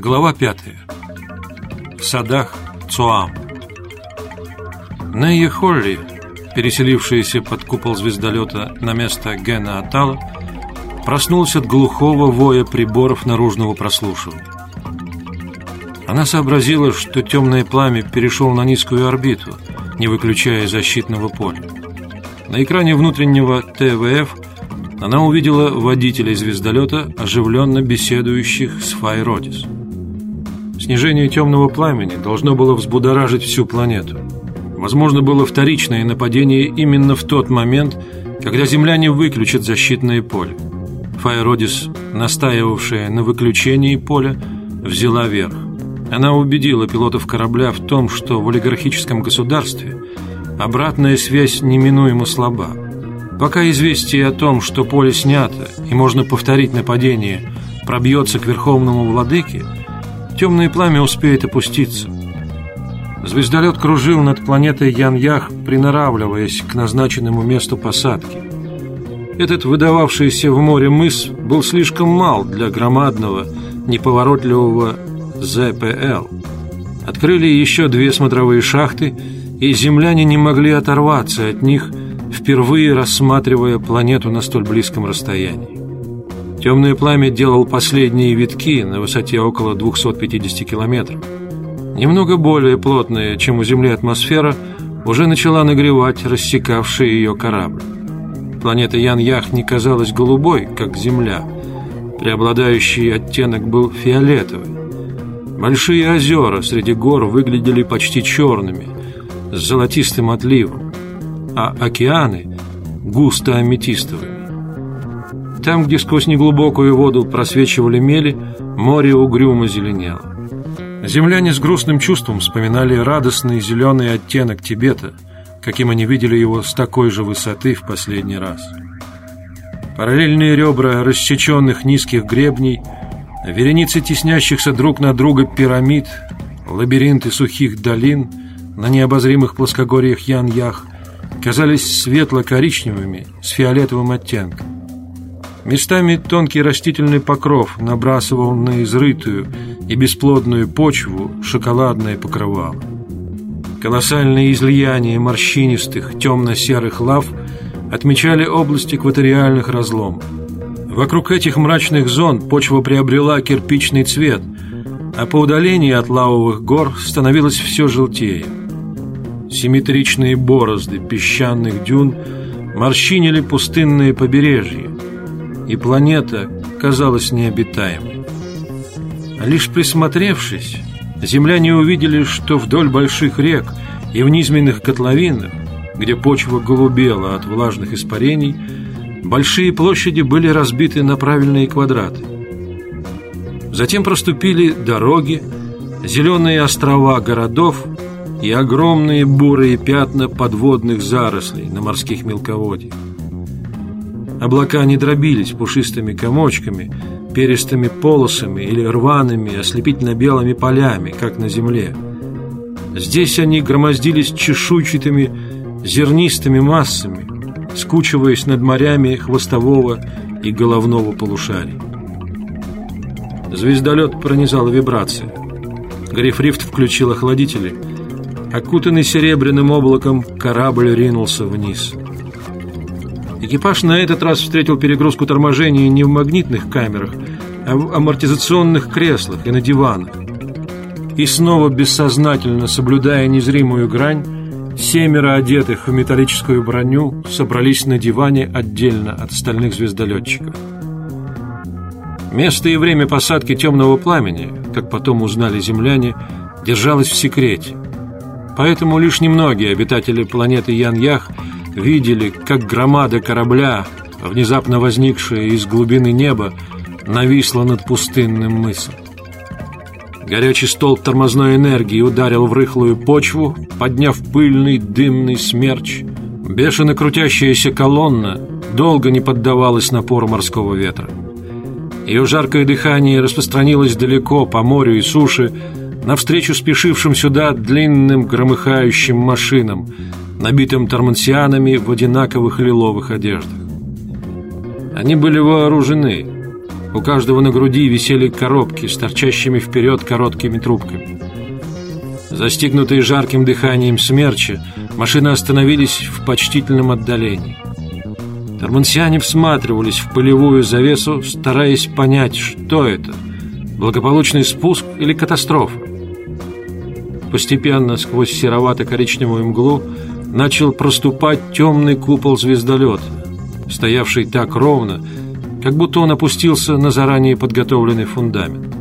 Глава пятая. В садах Цуам. Нейя Холли, переселившаяся под купол звездолета на место Гена Атала, проснулась от глухого воя приборов наружного прослушивания. Она сообразила, что темное пламя перешел на низкую орбиту, не выключая защитного поля. На экране внутреннего ТВФ она увидела водителей звездолета, оживленно беседующих с Файродис. Снижение темного пламени должно было взбудоражить всю планету. Возможно, было вторичное нападение именно в тот момент, когда земляне выключат защитное поле. Файродис, настаивавшая на выключении поля, взяла верх. Она убедила пилотов корабля в том, что в олигархическом государстве обратная связь неминуемо слаба. Пока известие о том, что поле снято и можно повторить нападение, пробьется к верховному владыке, темное пламя успеет опуститься. Звездолет кружил над планетой Ян-Ях, приноравливаясь к назначенному месту посадки. Этот выдававшийся в море мыс был слишком мал для громадного, неповоротливого ЗПЛ. Открыли еще две смотровые шахты, и земляне не могли оторваться от них, впервые рассматривая планету на столь близком расстоянии. Темное пламя делал последние витки на высоте около 250 километров. Немного более плотная, чем у Земли атмосфера, уже начала нагревать рассекавший ее корабль. Планета Ян-Ях не казалась голубой, как Земля. Преобладающий оттенок был фиолетовый. Большие озера среди гор выглядели почти черными, с золотистым отливом, а океаны – густо аметистовыми. Там, где сквозь неглубокую воду просвечивали мели, море угрюмо зеленело. Земляне с грустным чувством вспоминали радостный зеленый оттенок Тибета, каким они видели его с такой же высоты в последний раз. Параллельные ребра рассеченных низких гребней, вереницы теснящихся друг на друга пирамид, лабиринты сухих долин на необозримых плоскогорьях Ян-Ях казались светло-коричневыми с фиолетовым оттенком. Местами тонкий растительный покров набрасывал на изрытую и бесплодную почву шоколадное покрывало. Колоссальные излияния морщинистых темно-серых лав отмечали область экваториальных разломов. Вокруг этих мрачных зон почва приобрела кирпичный цвет, а по удалении от лавовых гор становилось все желтее. Симметричные борозды песчаных дюн морщинили пустынные побережья, и планета казалась необитаемой. Лишь присмотревшись, земляне увидели, что вдоль больших рек и в низменных котловинах, где почва голубела от влажных испарений, большие площади были разбиты на правильные квадраты. Затем проступили дороги, зеленые острова городов и огромные бурые пятна подводных зарослей на морских мелководьях. Облака не дробились пушистыми комочками, перистыми полосами или рваными, ослепительно-белыми полями, как на земле. Здесь они громоздились чешуйчатыми, зернистыми массами, скучиваясь над морями хвостового и головного полушарий. Звездолет пронизала вибрация. Грифрифт включил охладители. Окутанный серебряным облаком, корабль ринулся вниз – Экипаж на этот раз встретил перегрузку торможения не в магнитных камерах, а в амортизационных креслах и на диванах. И снова бессознательно, соблюдая незримую грань, семеро одетых в металлическую броню собрались на диване отдельно от остальных звездолетчиков. Место и время посадки темного пламени, как потом узнали земляне, держалось в секрете. Поэтому лишь немногие обитатели планеты Ян-Ях – видели, как громада корабля, внезапно возникшая из глубины неба, нависла над пустынным мысом. Горячий столб тормозной энергии ударил в рыхлую почву, подняв пыльный дымный смерч. Бешено крутящаяся колонна долго не поддавалась напору морского ветра. Ее жаркое дыхание распространилось далеко по морю и суше, навстречу спешившим сюда длинным громыхающим машинам, набитым тормансианами в одинаковых лиловых одеждах. Они были вооружены, У каждого на груди висели коробки с торчащими вперед короткими трубками. Застигнутые жарким дыханием смерча, машины остановились в почтительном отдалении. Тормансиане всматривались в пылевую завесу, стараясь понять, что это – благополучный спуск или катастрофа. Постепенно сквозь серовато-коричневую мглу начал проступать темный купол звездолета, стоявший так ровно, как будто он опустился на заранее подготовленный фундамент.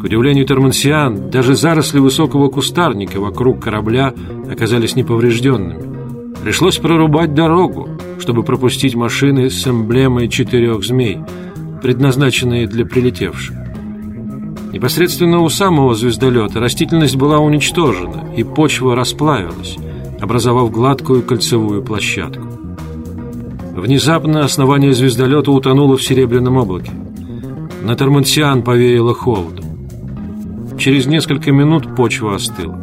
К удивлению Термансиан, даже заросли высокого кустарника вокруг корабля оказались неповрежденными. Пришлось прорубать дорогу, чтобы пропустить машины с эмблемой четырех змей, предназначенные для прилетевших. Непосредственно у самого звездолета растительность была уничтожена, и почва расплавилась, образовав гладкую кольцевую площадку. Внезапно основание звездолета утонуло в серебряном облаке. На Тормансиан повеяло холодом. Через несколько минут почва остыла.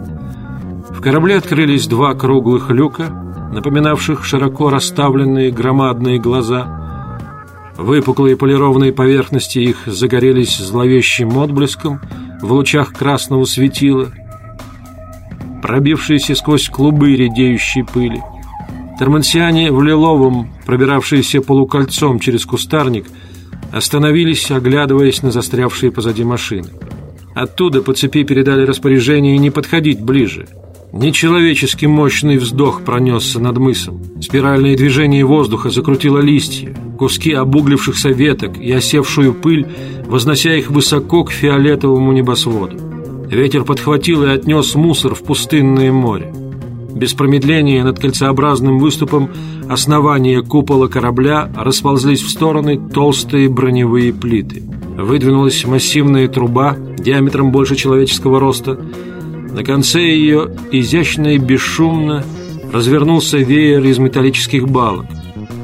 В корабле открылись два круглых люка, напоминавших широко расставленные громадные глаза. Выпуклые полированные поверхности их загорелись зловещим отблеском в лучах красного светила, пробившиеся сквозь клубы редеющей пыли. Термансиане в лиловом, пробиравшиеся полукольцом через кустарник, остановились, оглядываясь на застрявшие позади машины. Оттуда по цепи передали распоряжение не подходить ближе – Нечеловечески мощный вздох пронесся над мысом. Спиральное движение воздуха закрутило листья, куски обуглившихся веток и осевшую пыль, вознося их высоко к фиолетовому небосводу. Ветер подхватил и отнес мусор в пустынное море. Без промедления над кольцеобразным выступом основания купола корабля расползлись в стороны толстые броневые плиты. Выдвинулась массивная труба диаметром больше человеческого роста, на конце ее изящно и бесшумно развернулся веер из металлических балок,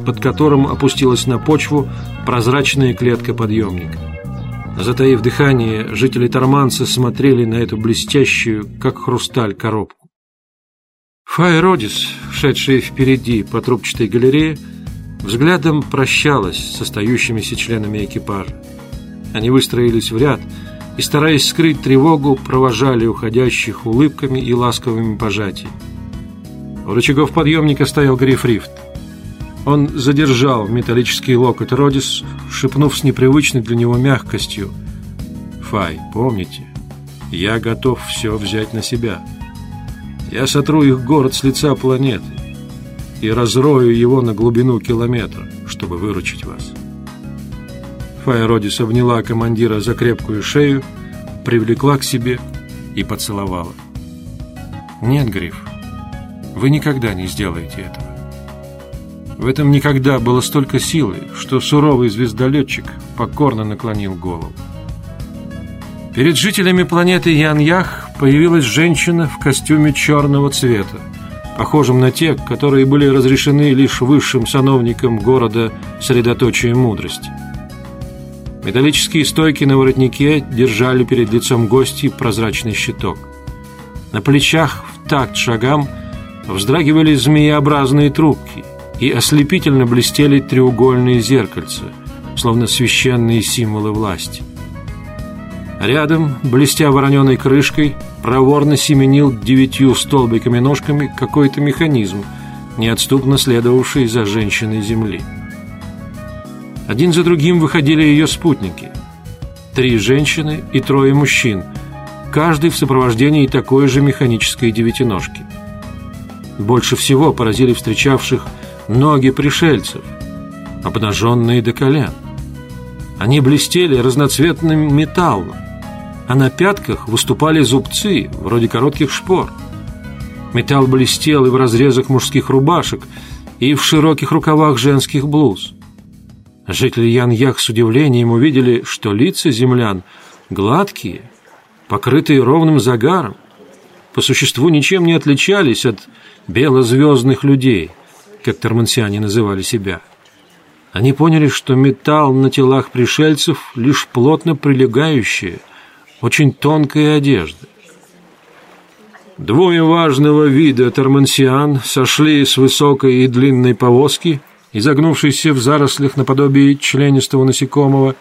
под которым опустилась на почву прозрачная клетка подъемника. Затаив дыхание, жители Торманца смотрели на эту блестящую, как хрусталь, коробку. Фай Родис, шедшая впереди по трубчатой галерее, взглядом прощалась с остающимися членами экипажа. Они выстроились в ряд – и, стараясь скрыть тревогу, провожали уходящих улыбками и ласковыми пожатиями. У рычагов подъемника стоял Гриф Рифт. Он задержал металлический локоть Родис, шепнув с непривычной для него мягкостью. «Фай, помните, я готов все взять на себя. Я сотру их город с лица планеты и разрою его на глубину километра, чтобы выручить вас». Фая Родис обняла командира за крепкую шею, привлекла к себе и поцеловала. «Нет, Гриф, вы никогда не сделаете этого». В этом никогда было столько силы, что суровый звездолетчик покорно наклонил голову. Перед жителями планеты Ян-Ях появилась женщина в костюме черного цвета, похожем на те, которые были разрешены лишь высшим сановникам города средоточия мудрости – Металлические стойки на воротнике держали перед лицом гостей прозрачный щиток. На плечах в такт шагам вздрагивали змееобразные трубки и ослепительно блестели треугольные зеркальца, словно священные символы власти. Рядом, блестя вороненой крышкой, проворно семенил девятью столбиками-ножками какой-то механизм, неотступно следовавший за женщиной Земли. Один за другим выходили ее спутники. Три женщины и трое мужчин, каждый в сопровождении такой же механической девятиножки. Больше всего поразили встречавших ноги пришельцев, обнаженные до колен. Они блестели разноцветным металлом, а на пятках выступали зубцы, вроде коротких шпор. Металл блестел и в разрезах мужских рубашек, и в широких рукавах женских блуз. Жители Ян-Ях с удивлением увидели, что лица землян гладкие, покрытые ровным загаром, по существу ничем не отличались от белозвездных людей, как тормансиане называли себя. Они поняли, что металл на телах пришельцев лишь плотно прилегающая, очень тонкая одежда. Двое важного вида тормансиан сошли с высокой и длинной повозки – изогнувшийся в зарослях наподобие членистого насекомого,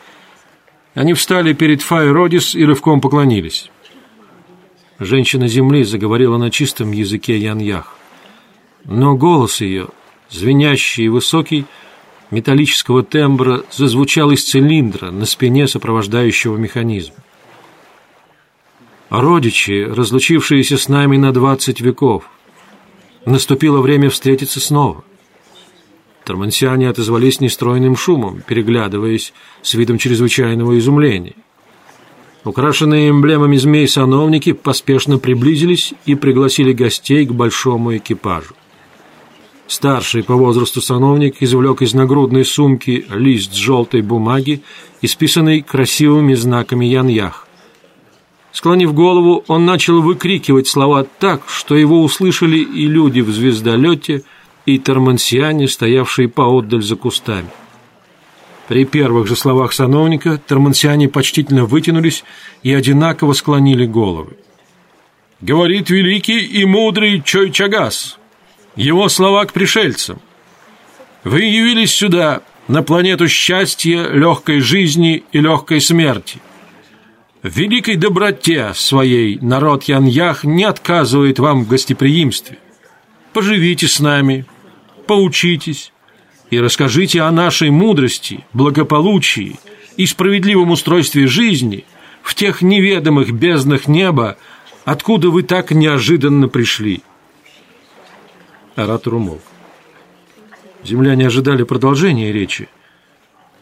Они встали перед Фай Родис и рывком поклонились. Женщина земли заговорила на чистом языке яньях. Но голос ее, звенящий и высокий, металлического тембра, зазвучал из цилиндра на спине сопровождающего механизма. Родичи, разлучившиеся с нами на двадцать веков, наступило время встретиться снова. Тормансиане отозвались нестройным шумом, переглядываясь с видом чрезвычайного изумления. Украшенные эмблемами змей сановники поспешно приблизились и пригласили гостей к большому экипажу. Старший по возрасту сановник извлек из нагрудной сумки лист желтой бумаги, исписанный красивыми знаками яньях. Склонив голову, он начал выкрикивать слова так, что его услышали и люди в звездолете, и тормансиане, стоявшие поотдаль за кустами. При первых же словах сановника тормансиане почтительно вытянулись и одинаково склонили головы. «Говорит великий и мудрый Чойчагас!» его слова к пришельцам. Вы явились сюда, на планету счастья, легкой жизни и легкой смерти. В великой доброте своей народ Яньях не отказывает вам в гостеприимстве. Поживите с нами, поучитесь и расскажите о нашей мудрости, благополучии и справедливом устройстве жизни в тех неведомых безднах неба, откуда вы так неожиданно пришли. Оратор умолк. Земляне ожидали продолжения речи,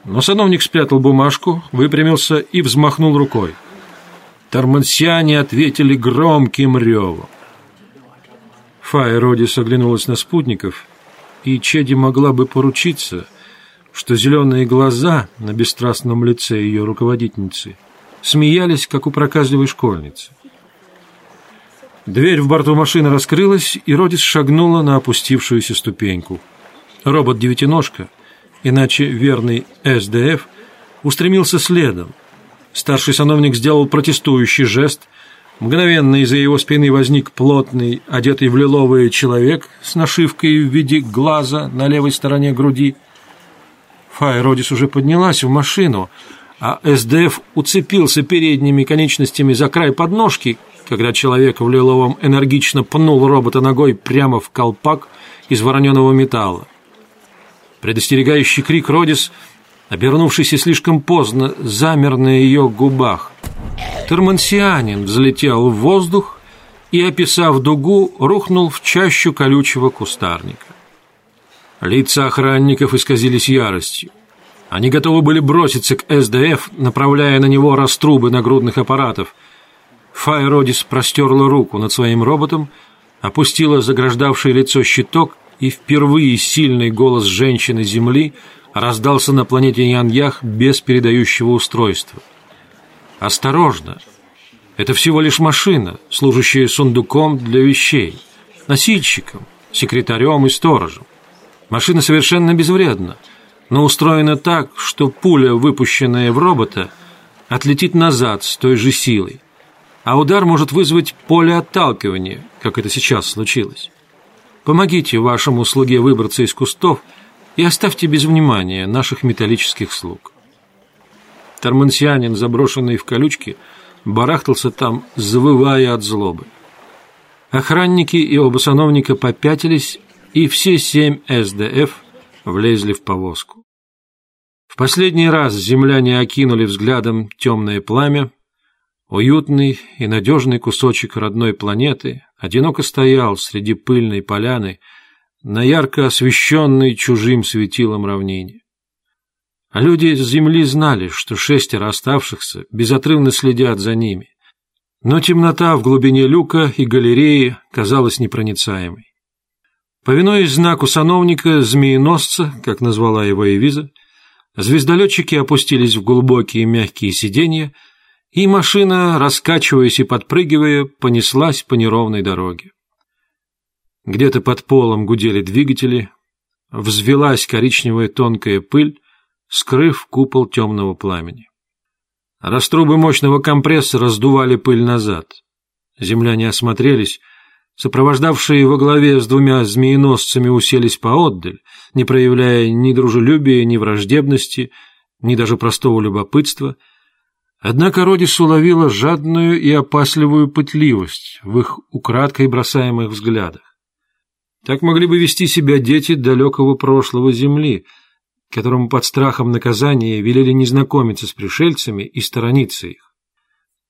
но сановник спрятал бумажку, выпрямился и взмахнул рукой. Тормансиане ответили громким ревом. Фая Родис оглянулась на спутников, и Чеди могла бы поручиться, что зеленые глаза на бесстрастном лице ее руководительницы смеялись, как у проказливой школьницы. Дверь в борту машины раскрылась, и Родис шагнула на опустившуюся ступеньку. Робот-девятиножка, иначе верный СДФ, устремился следом. Старший сановник сделал протестующий жест. Мгновенно из-за его спины возник плотный, одетый в лиловый человек с нашивкой в виде глаза на левой стороне груди. Фай Родис уже поднялась в машину, а СДФ уцепился передними конечностями за край подножки, когда человек в лиловом энергично пнул робота ногой прямо в колпак из вороненого металла. Предостерегающий крик Родис, обернувшийся слишком поздно, замер на ее губах. Термансианин взлетел в воздух и, описав дугу, рухнул в чащу колючего кустарника. Лица охранников исказились яростью. Они готовы были броситься к СДФ, направляя на него раструбы нагрудных аппаратов – Файродис простерла руку над своим роботом, опустила заграждавший лицо щиток, и впервые сильный голос женщины Земли раздался на планете Яньях без передающего устройства. «Осторожно! Это всего лишь машина, служащая сундуком для вещей, носильщиком, секретарем и сторожем. Машина совершенно безвредна, но устроена так, что пуля, выпущенная в робота, отлетит назад с той же силой а удар может вызвать поле отталкивания, как это сейчас случилось. Помогите вашему слуге выбраться из кустов и оставьте без внимания наших металлических слуг. Тормансианин, заброшенный в колючки, барахтался там, завывая от злобы. Охранники и оба сановника попятились, и все семь СДФ влезли в повозку. В последний раз земляне окинули взглядом темное пламя, Уютный и надежный кусочек родной планеты одиноко стоял среди пыльной поляны на ярко освещенной чужим светилом равнине. А люди с земли знали, что шестеро оставшихся безотрывно следят за ними, но темнота в глубине люка и галереи казалась непроницаемой. Повинуясь знаку сановника змееносца, как назвала его Эвиза, звездолетчики опустились в глубокие мягкие сиденья, и машина, раскачиваясь и подпрыгивая, понеслась по неровной дороге. Где-то под полом гудели двигатели, взвелась коричневая тонкая пыль, скрыв купол темного пламени. Раструбы мощного компрессора раздували пыль назад. Земляне осмотрелись, сопровождавшие во главе с двумя змееносцами уселись поотдаль, не проявляя ни дружелюбия, ни враждебности, ни даже простого любопытства — Однако Родис уловила жадную и опасливую пытливость в их украдкой бросаемых взглядах. Так могли бы вести себя дети далекого прошлого Земли, которым под страхом наказания велели не знакомиться с пришельцами и сторониться их.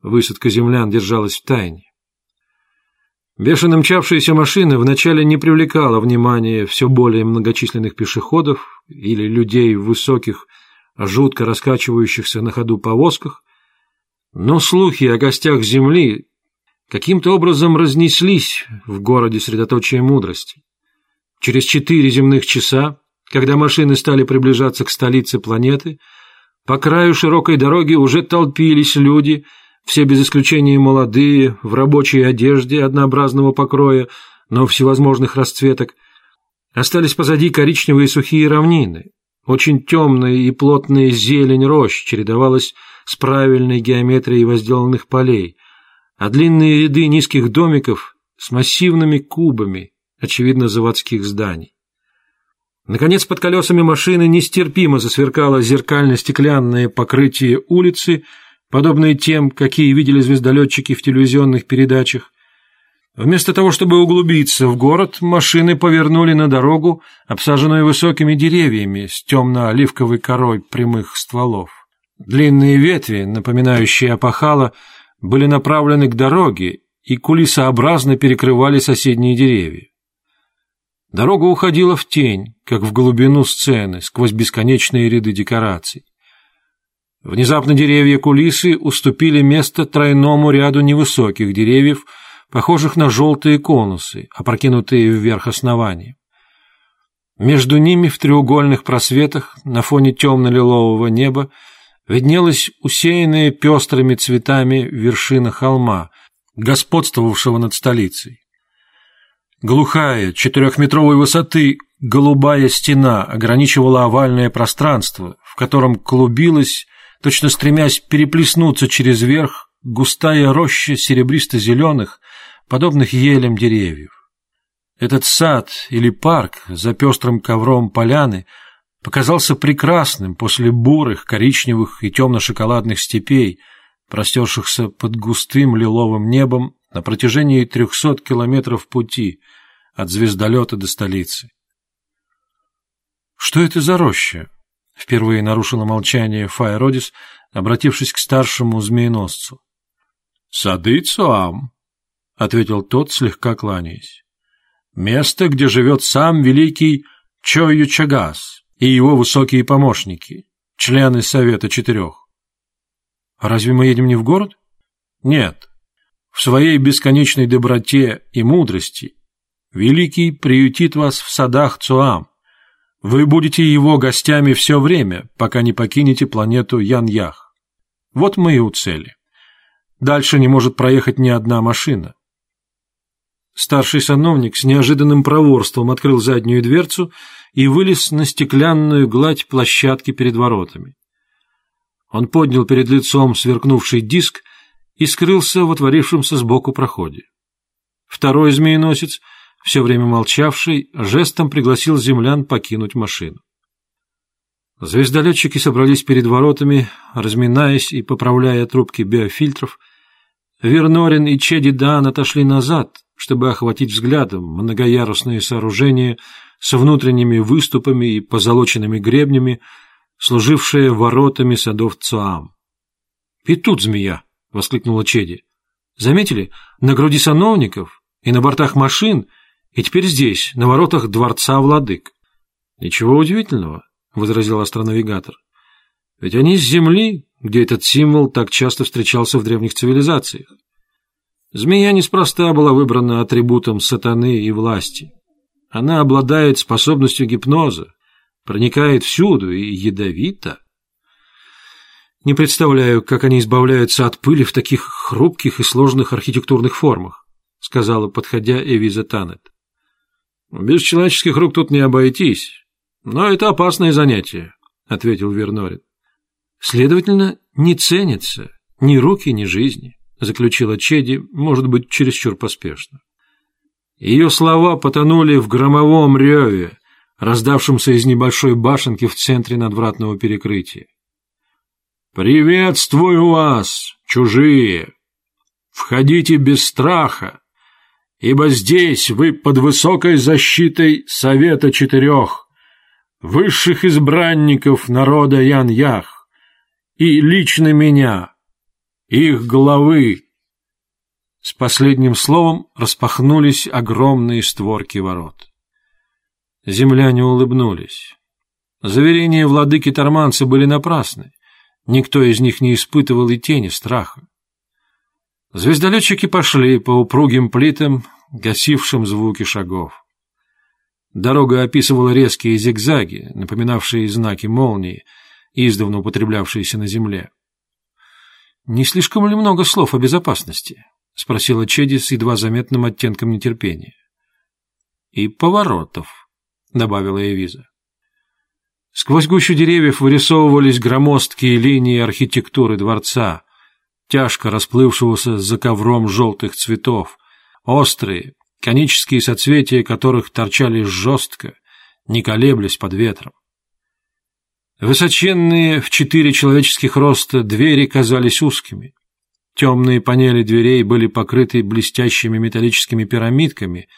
Высадка землян держалась в тайне. Бешено мчавшаяся машина вначале не привлекала внимания все более многочисленных пешеходов или людей в высоких, жутко раскачивающихся на ходу повозках, но слухи о гостях Земли каким-то образом разнеслись в городе средоточия мудрости. Через четыре земных часа, когда машины стали приближаться к столице планеты, по краю широкой дороги уже толпились люди, все без исключения молодые, в рабочей одежде однообразного покроя, но всевозможных расцветок. Остались позади коричневые сухие равнины. Очень темная и плотная зелень рощ чередовалась с правильной геометрией возделанных полей, а длинные ряды низких домиков с массивными кубами, очевидно, заводских зданий. Наконец, под колесами машины нестерпимо засверкало зеркально-стеклянное покрытие улицы, подобное тем, какие видели звездолетчики в телевизионных передачах. Вместо того, чтобы углубиться в город, машины повернули на дорогу, обсаженную высокими деревьями с темно-оливковой корой прямых стволов. Длинные ветви, напоминающие опахало, были направлены к дороге и кулисообразно перекрывали соседние деревья. Дорога уходила в тень, как в глубину сцены, сквозь бесконечные ряды декораций. Внезапно деревья кулисы уступили место тройному ряду невысоких деревьев, похожих на желтые конусы, опрокинутые вверх основания. Между ними в треугольных просветах на фоне темно-лилового неба виднелась усеянная пестрыми цветами вершина холма, господствовавшего над столицей. Глухая, четырехметровой высоты, голубая стена ограничивала овальное пространство, в котором клубилась, точно стремясь переплеснуться через верх, густая роща серебристо-зеленых, подобных елям деревьев. Этот сад или парк за пестрым ковром поляны – показался прекрасным после бурых, коричневых и темно-шоколадных степей, простершихся под густым лиловым небом на протяжении трехсот километров пути от звездолета до столицы. «Что это за роща?» — впервые нарушила молчание Файродис, обратившись к старшему змееносцу. «Сады Цуам», — ответил тот, слегка кланяясь. «Место, где живет сам великий Чою Чагас, и его высокие помощники, члены Совета Четырех. А разве мы едем не в город? Нет. В своей бесконечной доброте и мудрости Великий приютит вас в садах Цуам. Вы будете его гостями все время, пока не покинете планету Ян-Ях. Вот мы и у цели. Дальше не может проехать ни одна машина. Старший сановник с неожиданным проворством открыл заднюю дверцу и вылез на стеклянную гладь площадки перед воротами. Он поднял перед лицом сверкнувший диск и скрылся в отворившемся сбоку проходе. Второй змееносец, все время молчавший, жестом пригласил землян покинуть машину. Звездолетчики собрались перед воротами, разминаясь и поправляя трубки биофильтров. Вернорин и Чеди Дан отошли назад, чтобы охватить взглядом многоярусные сооружения с внутренними выступами и позолоченными гребнями, служившие воротами садов Цуам. «И тут змея!» — воскликнула Чеди. «Заметили? На груди сановников и на бортах машин, и теперь здесь, на воротах дворца владык». «Ничего удивительного», — возразил астронавигатор. «Ведь они с Земли, где этот символ так часто встречался в древних цивилизациях. Змея неспроста была выбрана атрибутом сатаны и власти. Она обладает способностью гипноза, проникает всюду и ядовита. Не представляю, как они избавляются от пыли в таких хрупких и сложных архитектурных формах, сказала, подходя Эвиза Танет. Без человеческих рук тут не обойтись, но это опасное занятие, ответил Вернорин. Следовательно, не ценятся ни руки, ни жизни заключила Чеди, может быть, чересчур поспешно. Ее слова потонули в громовом реве, раздавшемся из небольшой башенки в центре надвратного перекрытия. «Приветствую вас, чужие! Входите без страха, ибо здесь вы под высокой защитой Совета Четырех, высших избранников народа Ян-Ях, и лично меня, их главы». С последним словом распахнулись огромные створки ворот. Земляне улыбнулись. Заверения владыки Торманца были напрасны. Никто из них не испытывал и тени страха. Звездолетчики пошли по упругим плитам, гасившим звуки шагов. Дорога описывала резкие зигзаги, напоминавшие знаки молнии, издавна употреблявшиеся на земле. «Не слишком ли много слов о безопасности?» — спросила Чеди с едва заметным оттенком нетерпения. «И поворотов», — добавила Эвиза. Сквозь гущу деревьев вырисовывались громоздкие линии архитектуры дворца, тяжко расплывшегося за ковром желтых цветов, острые, конические соцветия которых торчали жестко, не колеблясь под ветром. Высоченные в четыре человеческих роста двери казались узкими. Темные панели дверей были покрыты блестящими металлическими пирамидками.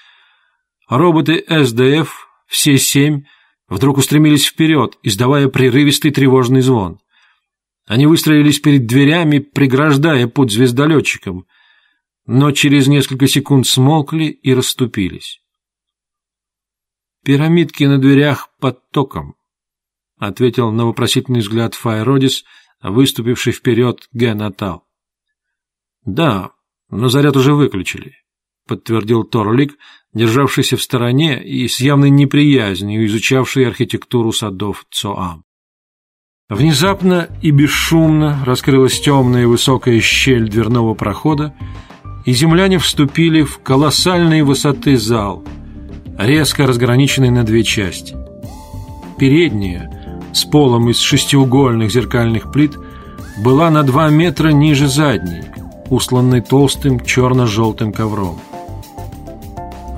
Роботы СДФ, все семь, вдруг устремились вперед, издавая прерывистый тревожный звон. Они выстроились перед дверями, преграждая путь звездолетчикам, но через несколько секунд смолкли и расступились. «Пирамидки на дверях под током», — ответил на вопросительный взгляд Файродис, выступивший вперед Ген Атал. «Да, но заряд уже выключили», — подтвердил Торлик, державшийся в стороне и с явной неприязнью изучавший архитектуру садов Цоам. Внезапно и бесшумно раскрылась темная высокая щель дверного прохода, и земляне вступили в колоссальной высоты зал, резко разграниченный на две части. Передняя, с полом из шестиугольных зеркальных плит, была на два метра ниже задней, усланной толстым черно-желтым ковром.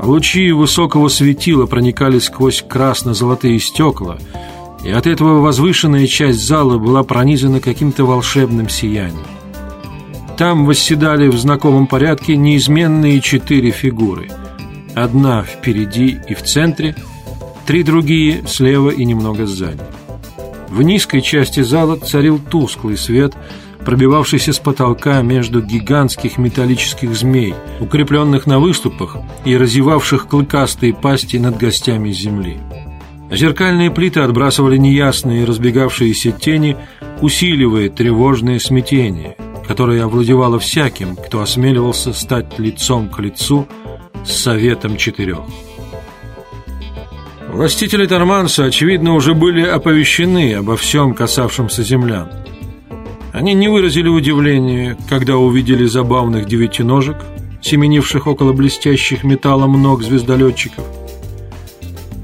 Лучи высокого светила проникали сквозь красно-золотые стекла, и от этого возвышенная часть зала была пронизана каким-то волшебным сиянием. Там восседали в знакомом порядке неизменные четыре фигуры. Одна впереди и в центре, три другие слева и немного сзади. В низкой части зала царил тусклый свет – пробивавшийся с потолка между гигантских металлических змей, укрепленных на выступах и разевавших клыкастые пасти над гостями земли. Зеркальные плиты отбрасывали неясные разбегавшиеся тени, усиливая тревожное смятение, которое овладевало всяким, кто осмеливался стать лицом к лицу с Советом Четырех. Властители Торманса, очевидно, уже были оповещены обо всем касавшемся землян. Они не выразили удивления, когда увидели забавных девятиножек, семенивших около блестящих металлом ног звездолетчиков.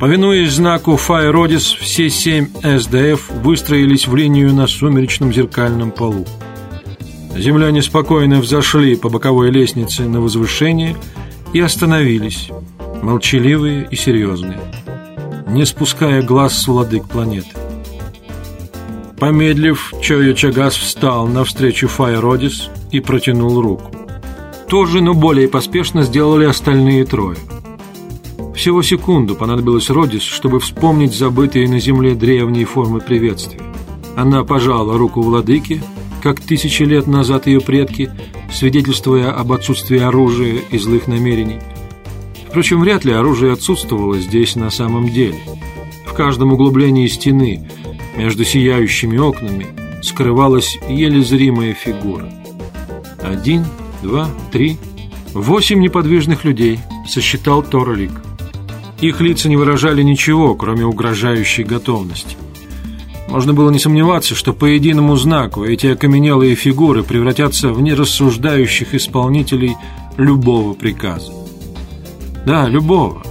Повинуясь знаку «Файродис», все семь СДФ выстроились в линию на сумеречном зеркальном полу. Земляне спокойно взошли по боковой лестнице на возвышение и остановились, молчаливые и серьезные, не спуская глаз с владык планеты. Помедлив, Чойо Чагас встал навстречу Файродис и протянул руку. Тоже, но более поспешно сделали остальные трое. Всего секунду понадобилось Родис, чтобы вспомнить забытые на земле древние формы приветствия. Она пожала руку владыке, как тысячи лет назад ее предки, свидетельствуя об отсутствии оружия и злых намерений. Впрочем, вряд ли оружие отсутствовало здесь на самом деле. В каждом углублении стены – между сияющими окнами скрывалась еле зримая фигура. Один, два, три, восемь неподвижных людей, сосчитал Торлик. Их лица не выражали ничего, кроме угрожающей готовности. Можно было не сомневаться, что по единому знаку эти окаменелые фигуры превратятся в нерассуждающих исполнителей любого приказа. Да, любого.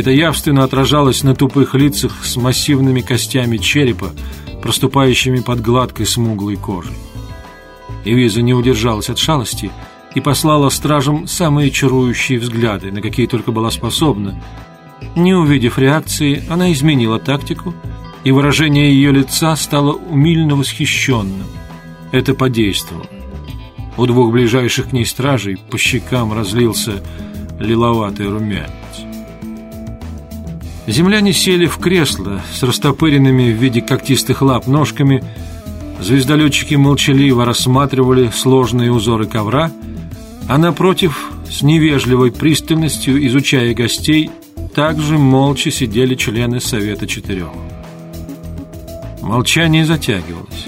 Это явственно отражалось на тупых лицах с массивными костями черепа, проступающими под гладкой смуглой кожей. Эвиза не удержалась от шалости и послала стражам самые чарующие взгляды, на какие только была способна. Не увидев реакции, она изменила тактику, и выражение ее лица стало умильно восхищенным. Это подействовало. У двух ближайших к ней стражей по щекам разлился лиловатый румянец. Земляне сели в кресло с растопыренными в виде когтистых лап ножками. Звездолетчики молчаливо рассматривали сложные узоры ковра, а напротив, с невежливой пристальностью, изучая гостей, также молча сидели члены Совета Четырех. Молчание затягивалось.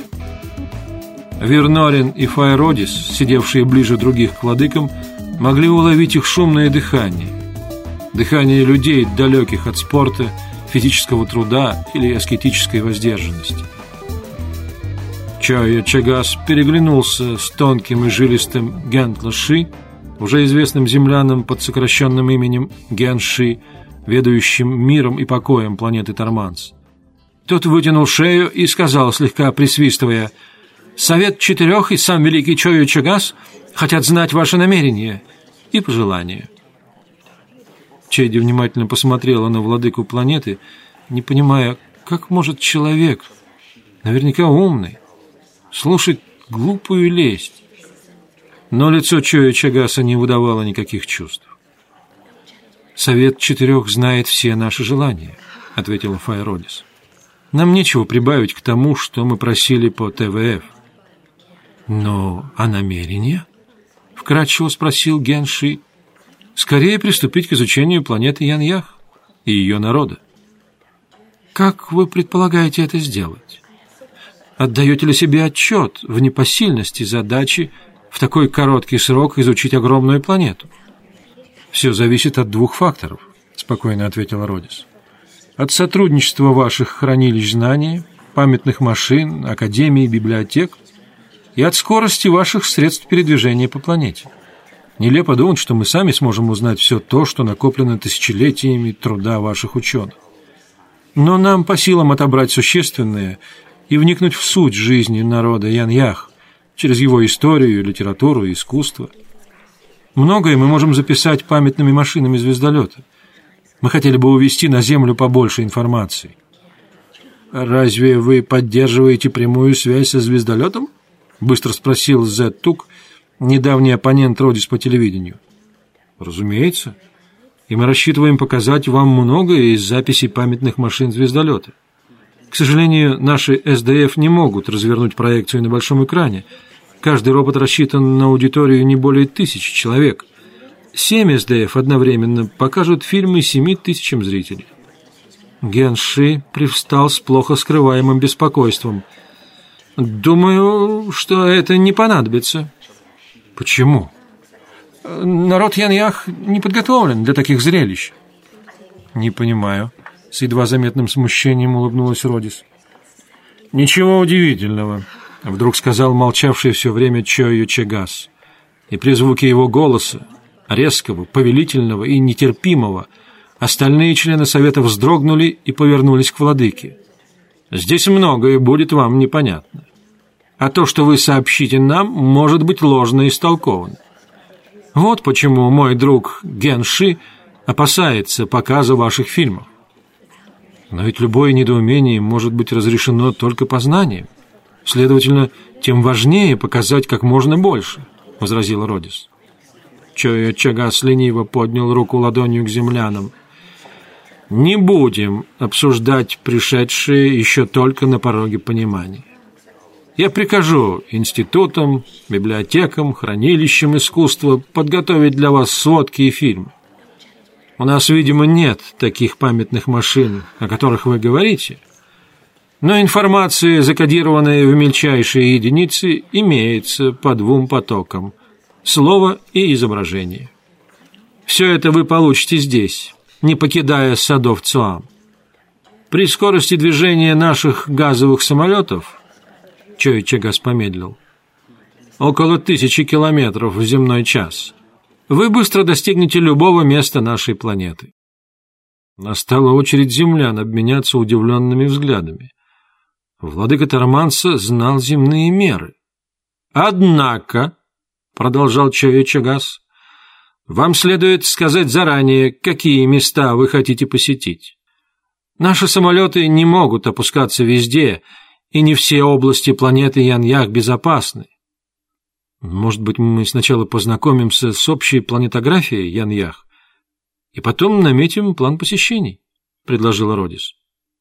Вернорин и Файродис, сидевшие ближе других к владыкам, могли уловить их шумное дыхание. Дыхание людей, далеких от спорта, физического труда или аскетической воздержанности. Чая Чагас переглянулся с тонким и жилистым Гентлаши, уже известным землянам под сокращенным именем Генши, ведающим миром и покоем планеты Торманс. Тот вытянул шею и сказал, слегка присвистывая, «Совет четырех и сам великий Чою Чагас хотят знать ваши намерения и пожелания». Чейди внимательно посмотрела на владыку планеты, не понимая, как может человек, наверняка умный, слушать глупую лесть. Но лицо Чоя Чагаса не выдавало никаких чувств. «Совет четырех знает все наши желания», — ответила Файродис. «Нам нечего прибавить к тому, что мы просили по ТВФ». «Но а намерение?» — вкратчиво спросил Генши. «Скорее приступить к изучению планеты Яньях и ее народа». «Как вы предполагаете это сделать? Отдаете ли себе отчет в непосильности задачи в такой короткий срок изучить огромную планету?» «Все зависит от двух факторов», — спокойно ответила Родис. «От сотрудничества ваших хранилищ знаний, памятных машин, академий, библиотек и от скорости ваших средств передвижения по планете. Нелепо думать, что мы сами сможем узнать все то, что накоплено тысячелетиями труда ваших ученых. Но нам по силам отобрать существенное и вникнуть в суть жизни народа Ян-Ях через его историю, литературу и искусство – Многое мы можем записать памятными машинами звездолета. Мы хотели бы увести на Землю побольше информации. «Разве вы поддерживаете прямую связь со звездолетом?» Быстро спросил Зет Тук, недавний оппонент Родис по телевидению. «Разумеется. И мы рассчитываем показать вам многое из записей памятных машин звездолета. К сожалению, наши СДФ не могут развернуть проекцию на большом экране, Каждый робот рассчитан на аудиторию не более тысячи человек. Семь СДФ одновременно покажут фильмы семи тысячам зрителей. Генши привстал с плохо скрываемым беспокойством. «Думаю, что это не понадобится». «Почему?» «Народ Яньях не подготовлен для таких зрелищ». «Не понимаю». С едва заметным смущением улыбнулась Родис. «Ничего удивительного. Вдруг сказал молчавший все время Чою Чегас. И при звуке его голоса, резкого, повелительного и нетерпимого, остальные члены совета вздрогнули и повернулись к владыке. «Здесь многое будет вам непонятно. А то, что вы сообщите нам, может быть ложно истолковано. Вот почему мой друг Генши опасается показа ваших фильмов. Но ведь любое недоумение может быть разрешено только познанием. Следовательно, тем важнее показать как можно больше, — возразил Родис. Чоя Чагас лениво поднял руку ладонью к землянам. «Не будем обсуждать пришедшие еще только на пороге понимания. Я прикажу институтам, библиотекам, хранилищам искусства подготовить для вас сводки и фильмы. У нас, видимо, нет таких памятных машин, о которых вы говорите, — но информация, закодированная в мельчайшие единицы, имеется по двум потокам – слово и изображение. Все это вы получите здесь, не покидая садов ЦУАМ. При скорости движения наших газовых самолетов, Чой Чагас помедлил, около тысячи километров в земной час, вы быстро достигнете любого места нашей планеты. Настала очередь землян обменяться удивленными взглядами – Владыка Тараманса знал земные меры. «Однако», — продолжал Чоя Чагас, — «вам следует сказать заранее, какие места вы хотите посетить. Наши самолеты не могут опускаться везде, и не все области планеты Яньях безопасны. Может быть, мы сначала познакомимся с общей планетографией Яньях и потом наметим план посещений, — предложила Родис.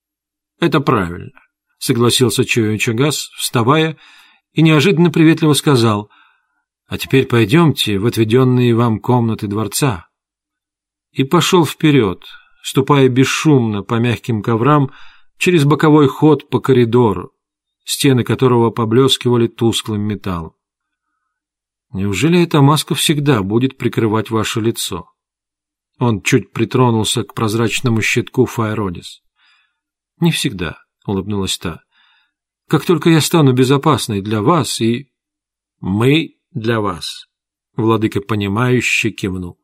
— Это правильно, — согласился Чагас, вставая, и неожиданно приветливо сказал, — а теперь пойдемте в отведенные вам комнаты дворца. И пошел вперед, ступая бесшумно по мягким коврам через боковой ход по коридору, стены которого поблескивали тусклым металлом. Неужели эта маска всегда будет прикрывать ваше лицо? Он чуть притронулся к прозрачному щитку Файродис. Не всегда, улыбнулась та. Как только я стану безопасной для вас и... Мы для вас, владыка понимающе кивнул.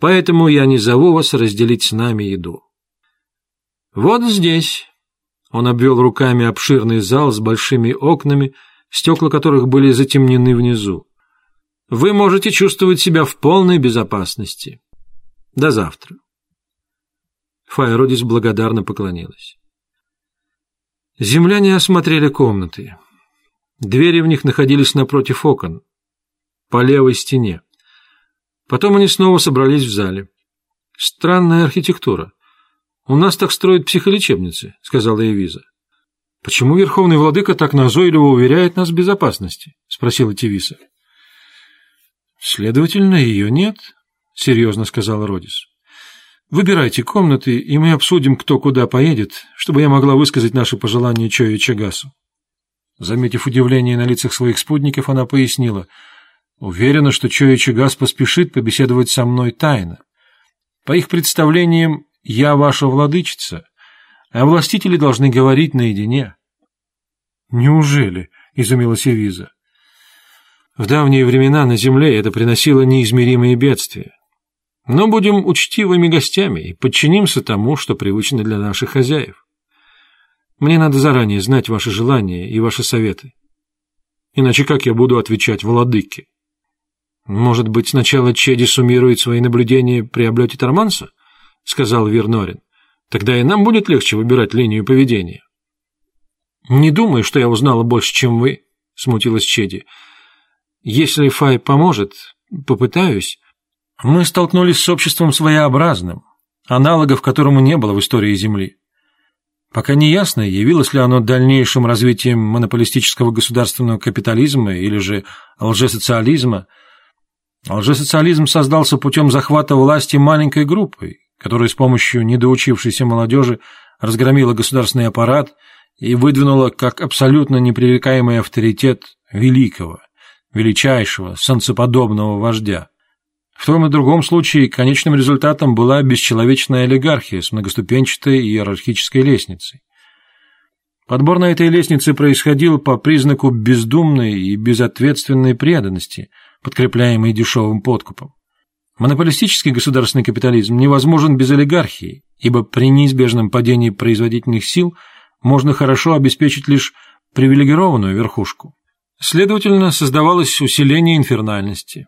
Поэтому я не зову вас разделить с нами еду. Вот здесь, он обвел руками обширный зал с большими окнами, стекла которых были затемнены внизу. Вы можете чувствовать себя в полной безопасности. До завтра. Файродис благодарно поклонилась. Земляне осмотрели комнаты. Двери в них находились напротив окон, по левой стене. Потом они снова собрались в зале. Странная архитектура. «У нас так строят психолечебницы», — сказала Эвиза. «Почему Верховный Владыка так назойливо уверяет нас в безопасности?» — спросила Тевиса. «Следовательно, ее нет», — серьезно сказала Родис. «Выбирайте комнаты, и мы обсудим, кто куда поедет, чтобы я могла высказать наши пожелания Чою и Чагасу». Заметив удивление на лицах своих спутников, она пояснила. «Уверена, что Чоя Чагас поспешит побеседовать со мной тайно. По их представлениям, я ваша владычица, а властители должны говорить наедине». «Неужели?» — изумилась Эвиза. В давние времена на земле это приносило неизмеримые бедствия. Но будем учтивыми гостями и подчинимся тому, что привычно для наших хозяев. Мне надо заранее знать ваши желания и ваши советы. Иначе как я буду отвечать владыке? Может быть, сначала Чеди суммирует свои наблюдения при облете Торманса? Сказал Вернорин. Тогда и нам будет легче выбирать линию поведения. Не думаю, что я узнала больше, чем вы, смутилась Чеди. Если Фай поможет, попытаюсь. Мы столкнулись с обществом своеобразным, аналогов которому не было в истории Земли. Пока не ясно, явилось ли оно дальнейшим развитием монополистического государственного капитализма или же лжесоциализма. Лжесоциализм создался путем захвата власти маленькой группой, которая с помощью недоучившейся молодежи разгромила государственный аппарат и выдвинула как абсолютно непререкаемый авторитет великого, величайшего, солнцеподобного вождя. В том и другом случае конечным результатом была бесчеловечная олигархия с многоступенчатой иерархической лестницей. Подбор на этой лестнице происходил по признаку бездумной и безответственной преданности, подкрепляемой дешевым подкупом. Монополистический государственный капитализм невозможен без олигархии, ибо при неизбежном падении производительных сил можно хорошо обеспечить лишь привилегированную верхушку. Следовательно, создавалось усиление инфернальности.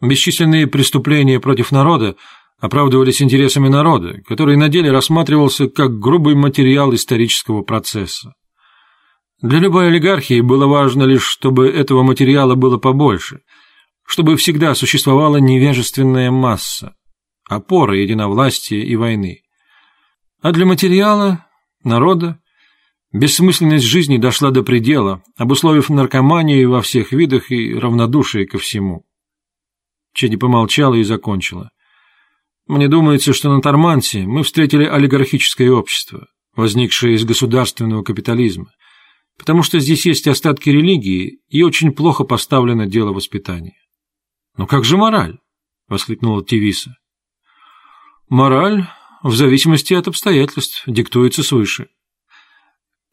Бесчисленные преступления против народа оправдывались интересами народа, который на деле рассматривался как грубый материал исторического процесса. Для любой олигархии было важно лишь, чтобы этого материала было побольше, чтобы всегда существовала невежественная масса, опора единовластия и войны. А для материала, народа, Бессмысленность жизни дошла до предела, обусловив наркоманию во всех видах и равнодушие ко всему. Чеди помолчала и закончила. Мне думается, что на Торманте мы встретили олигархическое общество, возникшее из государственного капитализма, потому что здесь есть остатки религии и очень плохо поставлено дело воспитания. «Но как же мораль?» — воскликнула Тивиса. «Мораль, в зависимости от обстоятельств, диктуется свыше.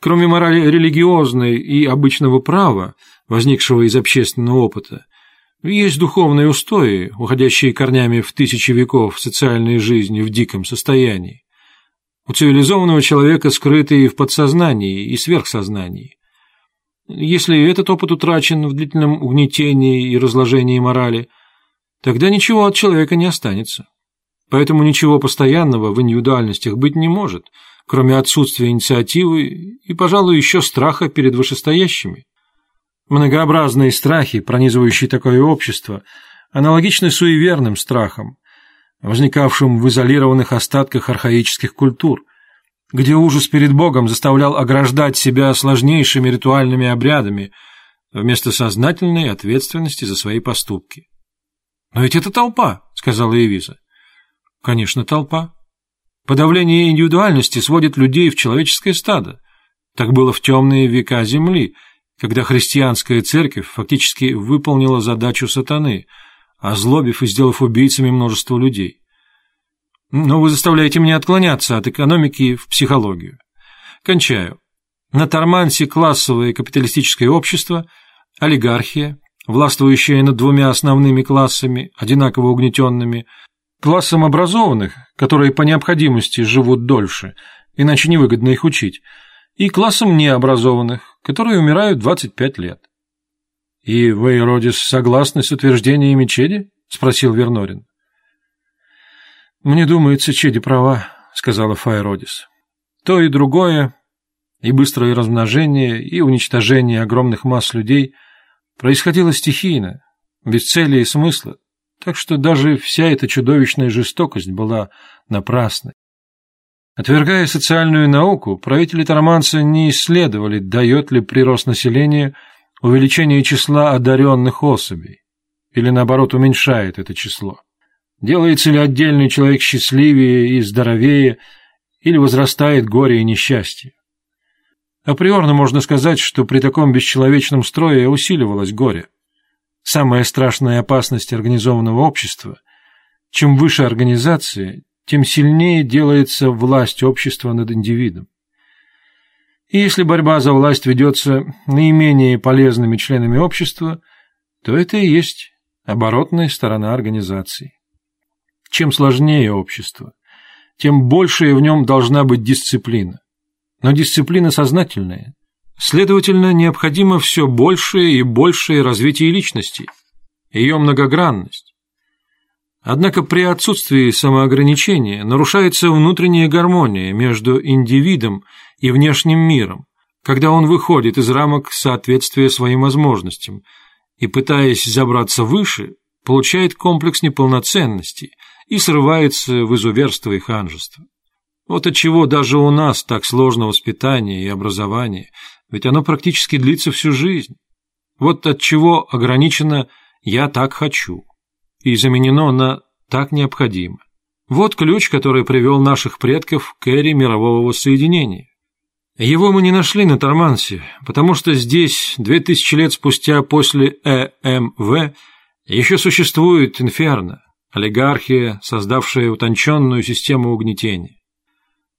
Кроме морали религиозной и обычного права, возникшего из общественного опыта, есть духовные устои, уходящие корнями в тысячи веков социальной жизни в диком состоянии. У цивилизованного человека скрытые в подсознании и сверхсознании. Если этот опыт утрачен в длительном угнетении и разложении морали, тогда ничего от человека не останется. Поэтому ничего постоянного в индивидуальностях быть не может, кроме отсутствия инициативы и, пожалуй, еще страха перед вышестоящими. Многообразные страхи, пронизывающие такое общество, аналогичны суеверным страхам, возникавшим в изолированных остатках архаических культур, где ужас перед Богом заставлял ограждать себя сложнейшими ритуальными обрядами вместо сознательной ответственности за свои поступки. «Но ведь это толпа», — сказала Эвиза. «Конечно, толпа. Подавление индивидуальности сводит людей в человеческое стадо. Так было в темные века Земли, когда христианская церковь фактически выполнила задачу сатаны, озлобив и сделав убийцами множество людей. Но вы заставляете меня отклоняться от экономики в психологию. Кончаю. На Тормансе классовое капиталистическое общество, олигархия, властвующая над двумя основными классами, одинаково угнетенными – классом образованных, которые по необходимости живут дольше, иначе невыгодно их учить, и классом необразованных, которые умирают 25 лет. «И вы, Родис, согласны с утверждениями Чеди?» – спросил Вернорин. «Мне думается, Чеди права», – сказала Файродис. «То и другое, и быстрое размножение, и уничтожение огромных масс людей происходило стихийно, без цели и смысла, так что даже вся эта чудовищная жестокость была напрасной. Отвергая социальную науку, правители Торманца не исследовали, дает ли прирост населения увеличение числа одаренных особей, или наоборот уменьшает это число. Делается ли отдельный человек счастливее и здоровее, или возрастает горе и несчастье. Априорно можно сказать, что при таком бесчеловечном строе усиливалось горе. Самая страшная опасность организованного общества – чем выше организация, тем сильнее делается власть общества над индивидом. И если борьба за власть ведется наименее полезными членами общества, то это и есть оборотная сторона организации. Чем сложнее общество, тем больше в нем должна быть дисциплина. Но дисциплина сознательная – Следовательно, необходимо все большее и большее развитие личности, ее многогранность. Однако при отсутствии самоограничения нарушается внутренняя гармония между индивидом и внешним миром, когда он выходит из рамок соответствия своим возможностям и, пытаясь забраться выше, получает комплекс неполноценности и срывается в изуверство и ханжество. Вот отчего даже у нас так сложно воспитание и образование – ведь оно практически длится всю жизнь. Вот от чего ограничено «я так хочу» и заменено на «так необходимо». Вот ключ, который привел наших предков к эре мирового воссоединения. Его мы не нашли на Тормансе, потому что здесь, две тысячи лет спустя после ЭМВ, еще существует инферно, олигархия, создавшая утонченную систему угнетения.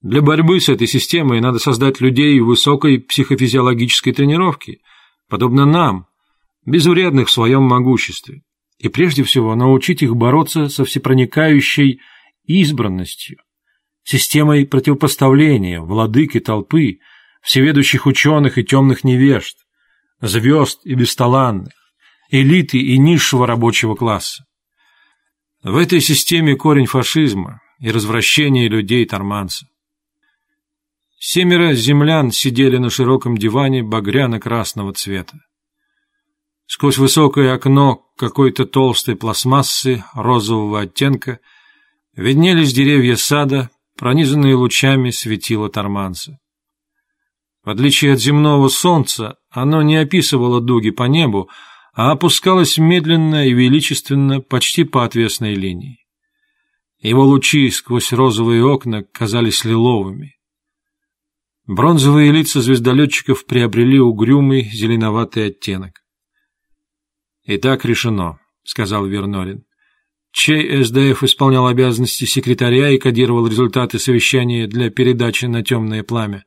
Для борьбы с этой системой надо создать людей высокой психофизиологической тренировки, подобно нам, безвредных в своем могуществе, и прежде всего научить их бороться со всепроникающей избранностью, системой противопоставления, владыки толпы, всеведущих ученых и темных невежд, звезд и бесталанных, элиты и низшего рабочего класса. В этой системе корень фашизма и развращение людей торманца. Семеро землян сидели на широком диване багряно-красного цвета. Сквозь высокое окно какой-то толстой пластмассы розового оттенка виднелись деревья сада, пронизанные лучами светила торманца. В отличие от земного солнца, оно не описывало дуги по небу, а опускалось медленно и величественно почти по отвесной линии. Его лучи сквозь розовые окна казались лиловыми. Бронзовые лица звездолетчиков приобрели угрюмый зеленоватый оттенок. «Итак решено», — сказал Вернорин. Чей СДФ исполнял обязанности секретаря и кодировал результаты совещания для передачи на темное пламя.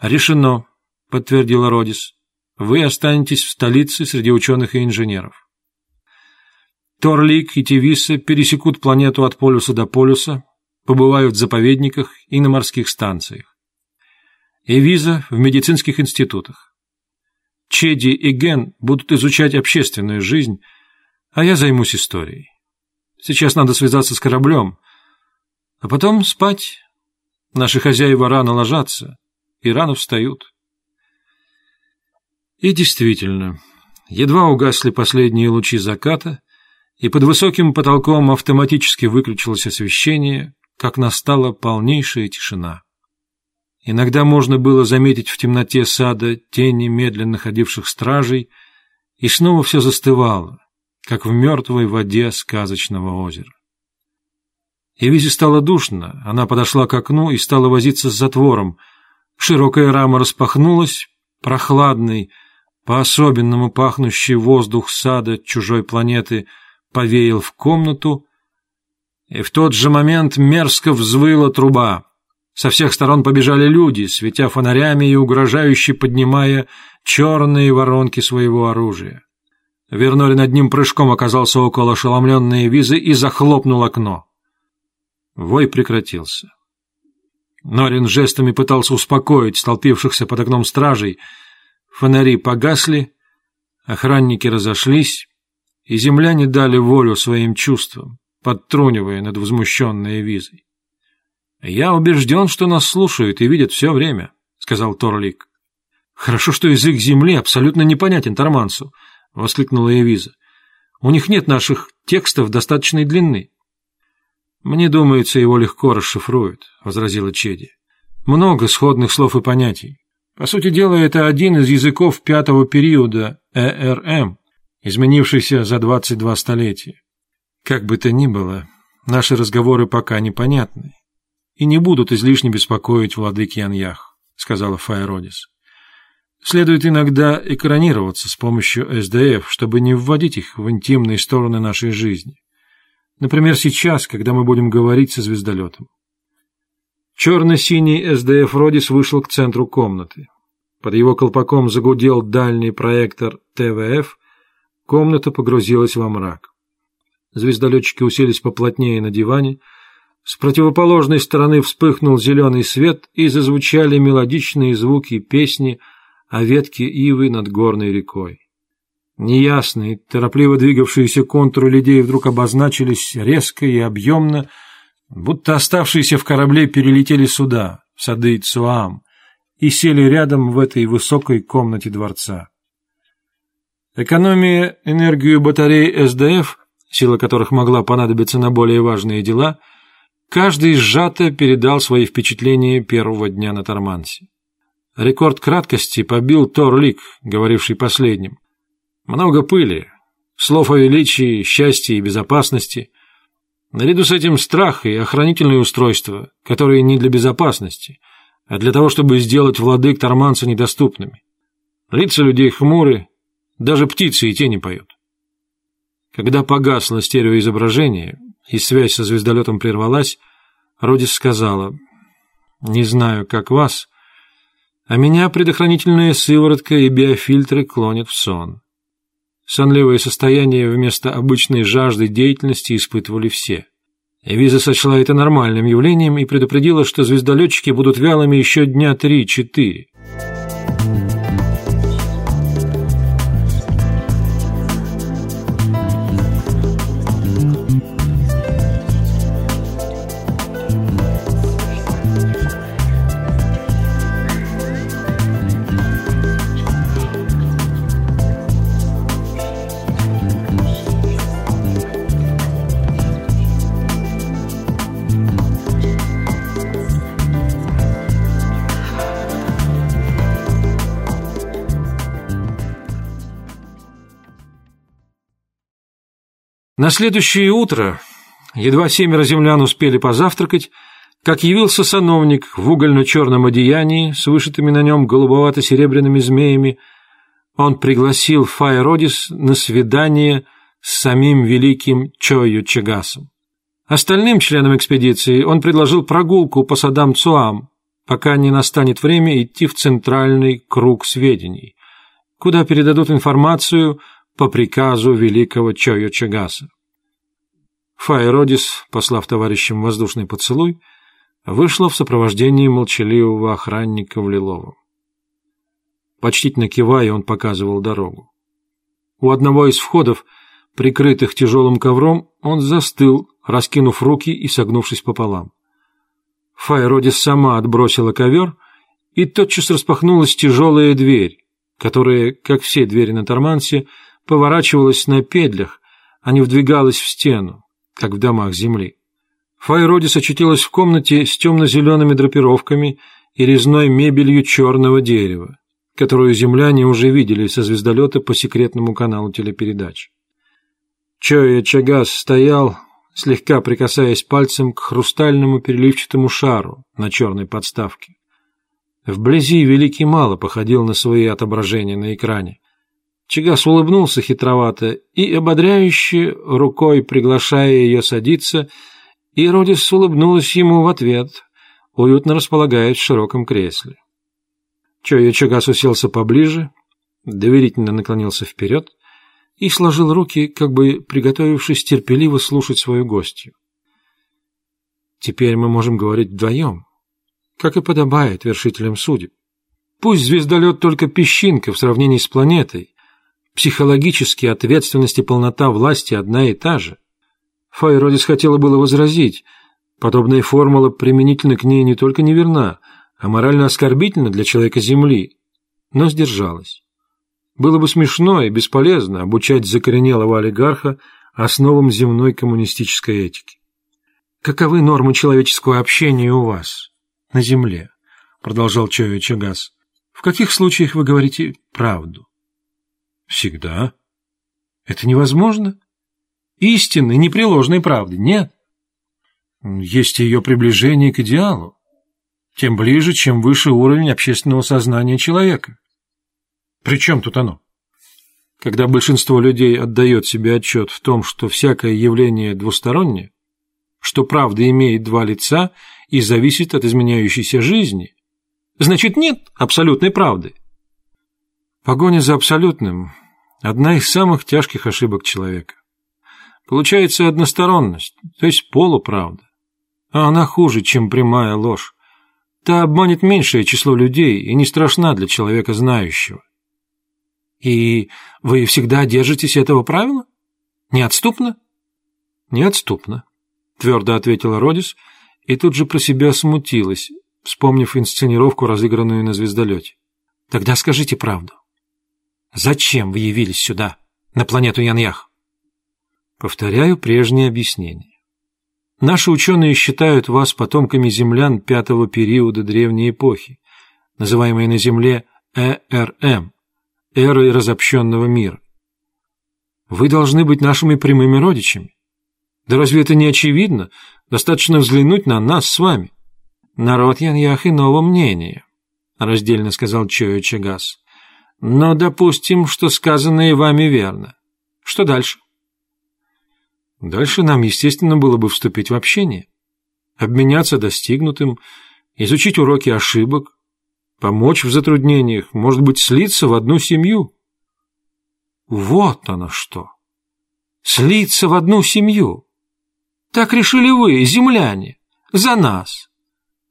«Решено», — подтвердила Родис. «Вы останетесь в столице среди ученых и инженеров». Торлик и Тевиса пересекут планету от полюса до полюса, побывают в заповедниках и на морских станциях и виза в медицинских институтах. Чеди и Ген будут изучать общественную жизнь, а я займусь историей. Сейчас надо связаться с кораблем, а потом спать Наши хозяева рано ложатся и рано встают. И действительно, едва угасли последние лучи заката, и под высоким потолком автоматически выключилось освещение, как настала полнейшая тишина. Иногда можно было заметить в темноте сада тени медленно ходивших стражей, и снова все застывало, как в мертвой воде сказочного озера. Евизе стало душно, она подошла к окну и стала возиться с затвором. Широкая рама распахнулась, прохладный, по-особенному пахнущий воздух сада чужой планеты повеял в комнату, и в тот же момент мерзко взвыла труба. Со всех сторон побежали люди, светя фонарями и угрожающе поднимая черные воронки своего оружия. Вернолин одним прыжком оказался около ошеломленной визы и захлопнул окно. Вой прекратился. Норин жестами пытался успокоить столпившихся под окном стражей. Фонари погасли, охранники разошлись, и земляне дали волю своим чувствам, подтрунивая над возмущенной визой. «Я убежден, что нас слушают и видят все время», — сказал Торлик. «Хорошо, что язык земли абсолютно непонятен Тормансу», — воскликнула Эвиза. «У них нет наших текстов достаточной длины». «Мне думается, его легко расшифруют», — возразила Чеди. «Много сходных слов и понятий. По сути дела, это один из языков пятого периода ЭРМ, изменившийся за 22 столетия. Как бы то ни было, наши разговоры пока непонятны и не будут излишне беспокоить владыки Аньях», — сказала Файродис. «Следует иногда экранироваться с помощью СДФ, чтобы не вводить их в интимные стороны нашей жизни. Например, сейчас, когда мы будем говорить со звездолетом». Черно-синий СДФ Родис вышел к центру комнаты. Под его колпаком загудел дальний проектор ТВФ, комната погрузилась во мрак. Звездолетчики уселись поплотнее на диване, с противоположной стороны вспыхнул зеленый свет, и зазвучали мелодичные звуки песни о ветке ивы над горной рекой. Неясные, торопливо двигавшиеся контуры людей вдруг обозначились резко и объемно, будто оставшиеся в корабле перелетели сюда, в сады Цуам, и сели рядом в этой высокой комнате дворца. Экономия энергию батарей СДФ, сила которых могла понадобиться на более важные дела – Каждый сжато передал свои впечатления первого дня на Тормансе. Рекорд краткости побил Тор Лик, говоривший последним. Много пыли, слов о величии, счастье и безопасности. Наряду с этим страх и охранительные устройства, которые не для безопасности, а для того, чтобы сделать владык Торманса недоступными. Лица людей хмуры, даже птицы и тени поют. Когда погасло стереоизображение, и связь со звездолетом прервалась, Родис сказала, «Не знаю, как вас, а меня предохранительная сыворотка и биофильтры клонят в сон». Сонливое состояние вместо обычной жажды деятельности испытывали все. Виза сочла это нормальным явлением и предупредила, что звездолетчики будут вялыми еще дня три-четыре. На следующее утро, едва семеро землян успели позавтракать, как явился сановник в угольно-черном одеянии с вышитыми на нем голубовато-серебряными змеями, он пригласил Файродис на свидание с самим великим Чою Чагасом. Остальным членам экспедиции он предложил прогулку по садам Цуам, пока не настанет время идти в центральный круг сведений, куда передадут информацию по приказу великого Чойо Чагаса. Файродис, послав товарищам воздушный поцелуй, вышла в сопровождении молчаливого охранника в Лиловом. Почтительно кивая, он показывал дорогу. У одного из входов, прикрытых тяжелым ковром, он застыл, раскинув руки и согнувшись пополам. Файроди сама отбросила ковер, и тотчас распахнулась тяжелая дверь, которая, как все двери на Тормансе, поворачивалась на петлях, а не вдвигалась в стену, как в домах земли. Файродис очутилась в комнате с темно-зелеными драпировками и резной мебелью черного дерева, которую земляне уже видели со звездолета по секретному каналу телепередач. Чоя Чагас стоял, слегка прикасаясь пальцем к хрустальному переливчатому шару на черной подставке. Вблизи Великий мало походил на свои отображения на экране. Чагас улыбнулся хитровато и, ободряюще, рукой приглашая ее садиться, и Родис улыбнулась ему в ответ, уютно располагаясь в широком кресле. Чоя Чагас уселся поближе, доверительно наклонился вперед и сложил руки, как бы приготовившись терпеливо слушать свою гостью. «Теперь мы можем говорить вдвоем, как и подобает вершителям судеб. Пусть звездолет только песчинка в сравнении с планетой, психологически ответственность и полнота власти одна и та же. Файродис хотела было возразить, подобная формула применительно к ней не только неверна, а морально оскорбительна для человека Земли, но сдержалась. Было бы смешно и бесполезно обучать закоренелого олигарха основам земной коммунистической этики. «Каковы нормы человеческого общения у вас на Земле?» — продолжал Чоя Чагас. «В каких случаях вы говорите правду?» «Всегда». «Это невозможно?» «Истинной, непреложной правды нет?» «Есть ее приближение к идеалу, тем ближе, чем выше уровень общественного сознания человека». При чем тут оно? Когда большинство людей отдает себе отчет в том, что всякое явление двустороннее, что правда имеет два лица и зависит от изменяющейся жизни, значит нет абсолютной правды. Погоня за абсолютным – одна из самых тяжких ошибок человека. Получается односторонность, то есть полуправда. А она хуже, чем прямая ложь. Та обманет меньшее число людей и не страшна для человека знающего. И вы всегда держитесь этого правила? Неотступно? Неотступно, твердо ответила Родис и тут же про себя смутилась, вспомнив инсценировку, разыгранную на звездолете. Тогда скажите правду. Зачем вы явились сюда, на планету Яньях? Повторяю прежнее объяснение. Наши ученые считают вас потомками землян пятого периода древней эпохи, называемой на Земле ЭРМ, эрой разобщенного мира. Вы должны быть нашими прямыми родичами. Да разве это не очевидно? Достаточно взглянуть на нас с вами. Народ Яньях иного мнения, раздельно сказал Чоя Чагас. Но допустим, что сказанное вами верно. Что дальше? Дальше нам, естественно, было бы вступить в общение, обменяться достигнутым, изучить уроки ошибок, помочь в затруднениях, может быть, слиться в одну семью. Вот оно что. Слиться в одну семью. Так решили вы, земляне, за нас.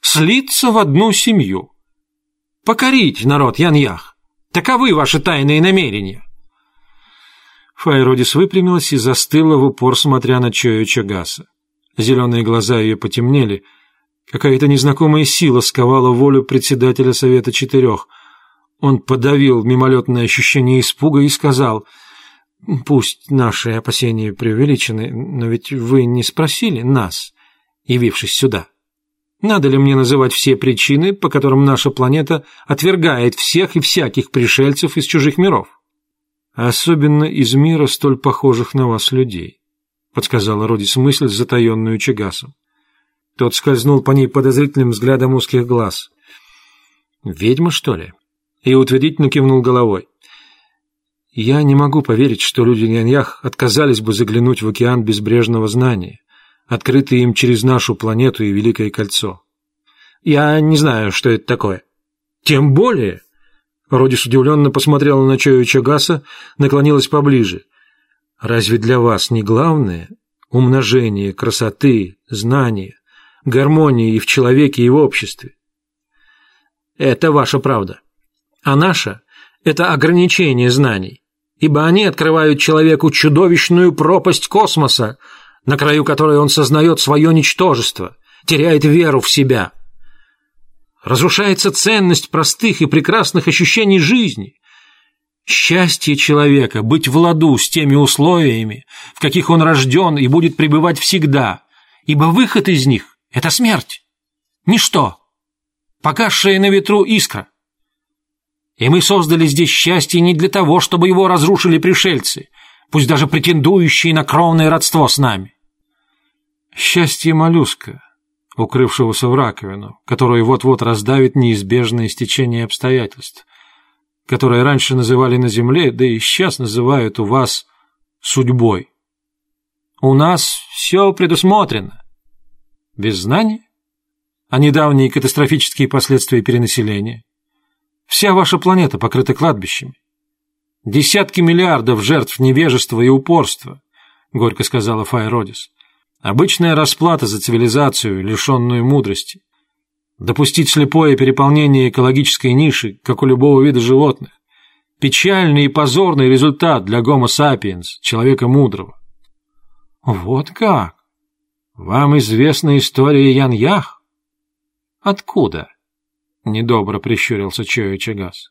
Слиться в одну семью. Покорить народ Яньях. Таковы ваши тайные намерения. Файродис выпрямилась и застыла в упор, смотря на Чою Чагаса. Зеленые глаза ее потемнели — Какая-то незнакомая сила сковала волю председателя Совета Четырех. Он подавил мимолетное ощущение испуга и сказал, «Пусть наши опасения преувеличены, но ведь вы не спросили нас, явившись сюда. Надо ли мне называть все причины, по которым наша планета отвергает всех и всяких пришельцев из чужих миров? Особенно из мира столь похожих на вас людей», подсказала Родис мысль, затаенную Чагасом. Тот скользнул по ней подозрительным взглядом узких глаз. «Ведьма, что ли?» И утвердительно кивнул головой. «Я не могу поверить, что люди Няньях отказались бы заглянуть в океан безбрежного знания, открытый им через нашу планету и Великое Кольцо. Я не знаю, что это такое». «Тем более...» Родис удивленно посмотрела на Чою Чагаса, наклонилась поближе. «Разве для вас не главное умножение красоты, знания, гармонии и в человеке, и в обществе. Это ваша правда. А наша – это ограничение знаний, ибо они открывают человеку чудовищную пропасть космоса, на краю которой он сознает свое ничтожество, теряет веру в себя – разрушается ценность простых и прекрасных ощущений жизни. Счастье человека – быть в ладу с теми условиями, в каких он рожден и будет пребывать всегда, ибо выход из них – это смерть. Ничто. Погасшая на ветру искра. И мы создали здесь счастье не для того, чтобы его разрушили пришельцы, пусть даже претендующие на кровное родство с нами. Счастье моллюска, укрывшегося в раковину, которую вот-вот раздавит неизбежное стечение обстоятельств, которое раньше называли на земле, да и сейчас называют у вас судьбой. У нас все предусмотрено. Без знаний? А недавние катастрофические последствия перенаселения? Вся ваша планета покрыта кладбищами. Десятки миллиардов жертв невежества и упорства, горько сказала Файродис. Обычная расплата за цивилизацию, лишенную мудрости. Допустить слепое переполнение экологической ниши, как у любого вида животных. Печальный и позорный результат для гомо сапиенс, человека мудрого. Вот как? Вам известна история Ян-Ях? Откуда? Недобро прищурился Чоя Чагас.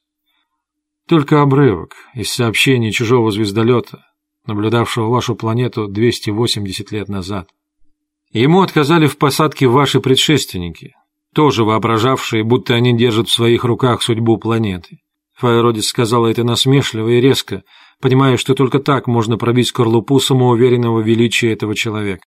Только обрывок из сообщений чужого звездолета, наблюдавшего вашу планету 280 лет назад. Ему отказали в посадке ваши предшественники, тоже воображавшие, будто они держат в своих руках судьбу планеты. Фаеродис сказала это насмешливо и резко, понимая, что только так можно пробить скорлупу самоуверенного величия этого человека.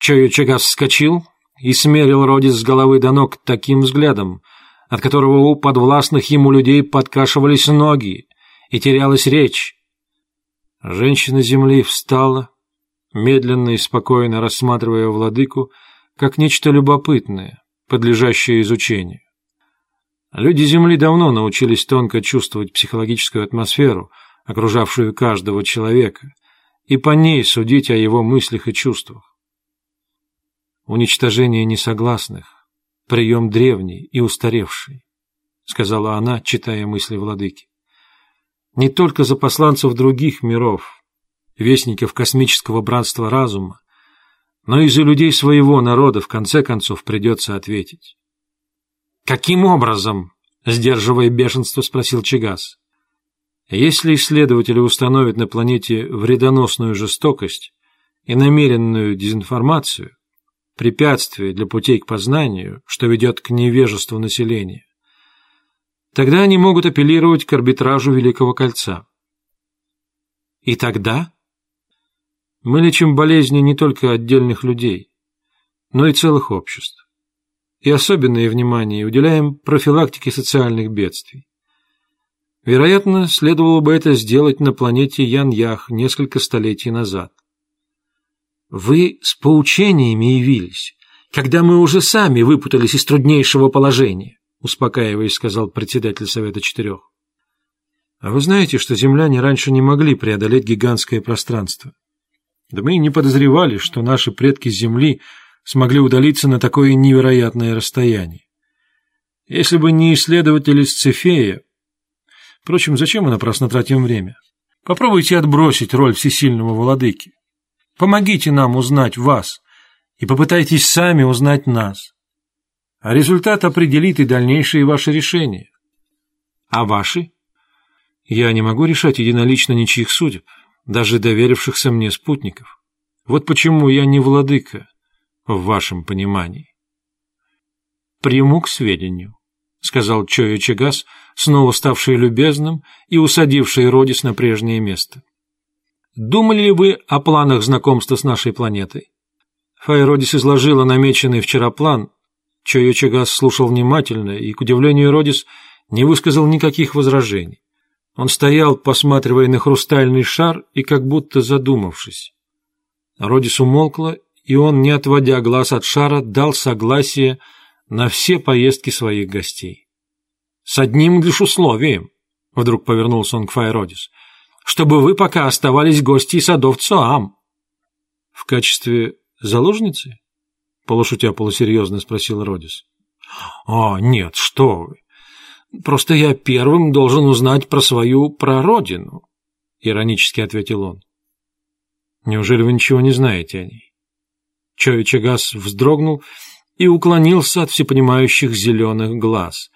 Чою Чагас вскочил и смерил Родис с головы до ног таким взглядом, от которого у подвластных ему людей подкашивались ноги и терялась речь. Женщина земли встала, медленно и спокойно рассматривая владыку как нечто любопытное, подлежащее изучению. Люди Земли давно научились тонко чувствовать психологическую атмосферу, окружавшую каждого человека, и по ней судить о его мыслях и чувствах. Уничтожение несогласных – прием древний и устаревший, сказала она, читая мысли владыки. Не только за посланцев других миров, вестников космического братства разума, но и за людей своего народа в конце концов придется ответить. «Каким образом?» – сдерживая бешенство, спросил Чигас. «Если исследователи установят на планете вредоносную жестокость и намеренную дезинформацию, препятствие для путей к познанию, что ведет к невежеству населения, тогда они могут апеллировать к арбитражу Великого Кольца. И тогда мы лечим болезни не только отдельных людей, но и целых обществ. И особенное внимание уделяем профилактике социальных бедствий. Вероятно, следовало бы это сделать на планете Ян-Ях несколько столетий назад. Вы с поучениями явились, когда мы уже сами выпутались из труднейшего положения, успокаиваясь, сказал председатель Совета Четырех. А вы знаете, что земляне раньше не могли преодолеть гигантское пространство? Да мы и не подозревали, что наши предки Земли смогли удалиться на такое невероятное расстояние. Если бы не исследователи Сцефея... Впрочем, зачем мы напрасно тратим время? Попробуйте отбросить роль всесильного владыки. Помогите нам узнать вас и попытайтесь сами узнать нас. А результат определит и дальнейшие ваши решения. А ваши? Я не могу решать единолично ничьих судеб даже доверившихся мне спутников. Вот почему я не владыка в вашем понимании. «Приму к сведению», — сказал Чоя Чагас, снова ставший любезным и усадивший Родис на прежнее место. «Думали ли вы о планах знакомства с нашей планетой?» Файродис изложила намеченный вчера план. Чоя Чагас слушал внимательно и, к удивлению Родис, не высказал никаких возражений. Он стоял, посматривая на хрустальный шар и как будто задумавшись. Родис умолкла, и он, не отводя глаз от шара, дал согласие на все поездки своих гостей. «С одним лишь условием», — вдруг повернулся он к Файродис, «чтобы вы пока оставались гостьей садов Цоам». «В качестве заложницы?» — полушутя полусерьезно спросил Родис. «О, нет, что вы! Просто я первым должен узнать про свою прародину, — иронически ответил он. Неужели вы ничего не знаете о ней? Чои Чагас вздрогнул и уклонился от всепонимающих зеленых глаз.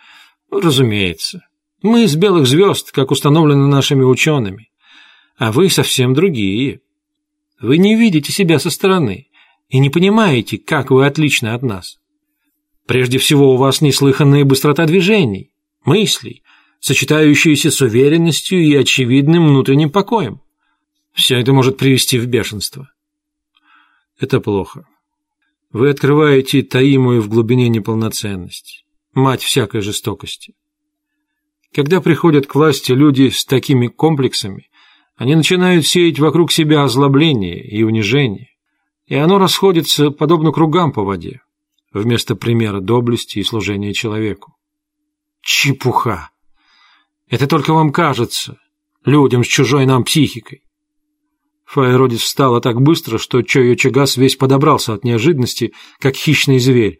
Разумеется. Мы из белых звезд, как установлено нашими учеными. А вы совсем другие. Вы не видите себя со стороны и не понимаете, как вы отличны от нас. Прежде всего, у вас неслыханная быстрота движений, мыслей, сочетающиеся с уверенностью и очевидным внутренним покоем. Все это может привести в бешенство. Это плохо. Вы открываете таимую в глубине неполноценность, мать всякой жестокости. Когда приходят к власти люди с такими комплексами, они начинают сеять вокруг себя озлобление и унижение, и оно расходится подобно кругам по воде, вместо примера доблести и служения человеку. Чепуха! Это только вам кажется, людям с чужой нам психикой. Фаеродис встала так быстро, что Чойо Чагас весь подобрался от неожиданности, как хищный зверь.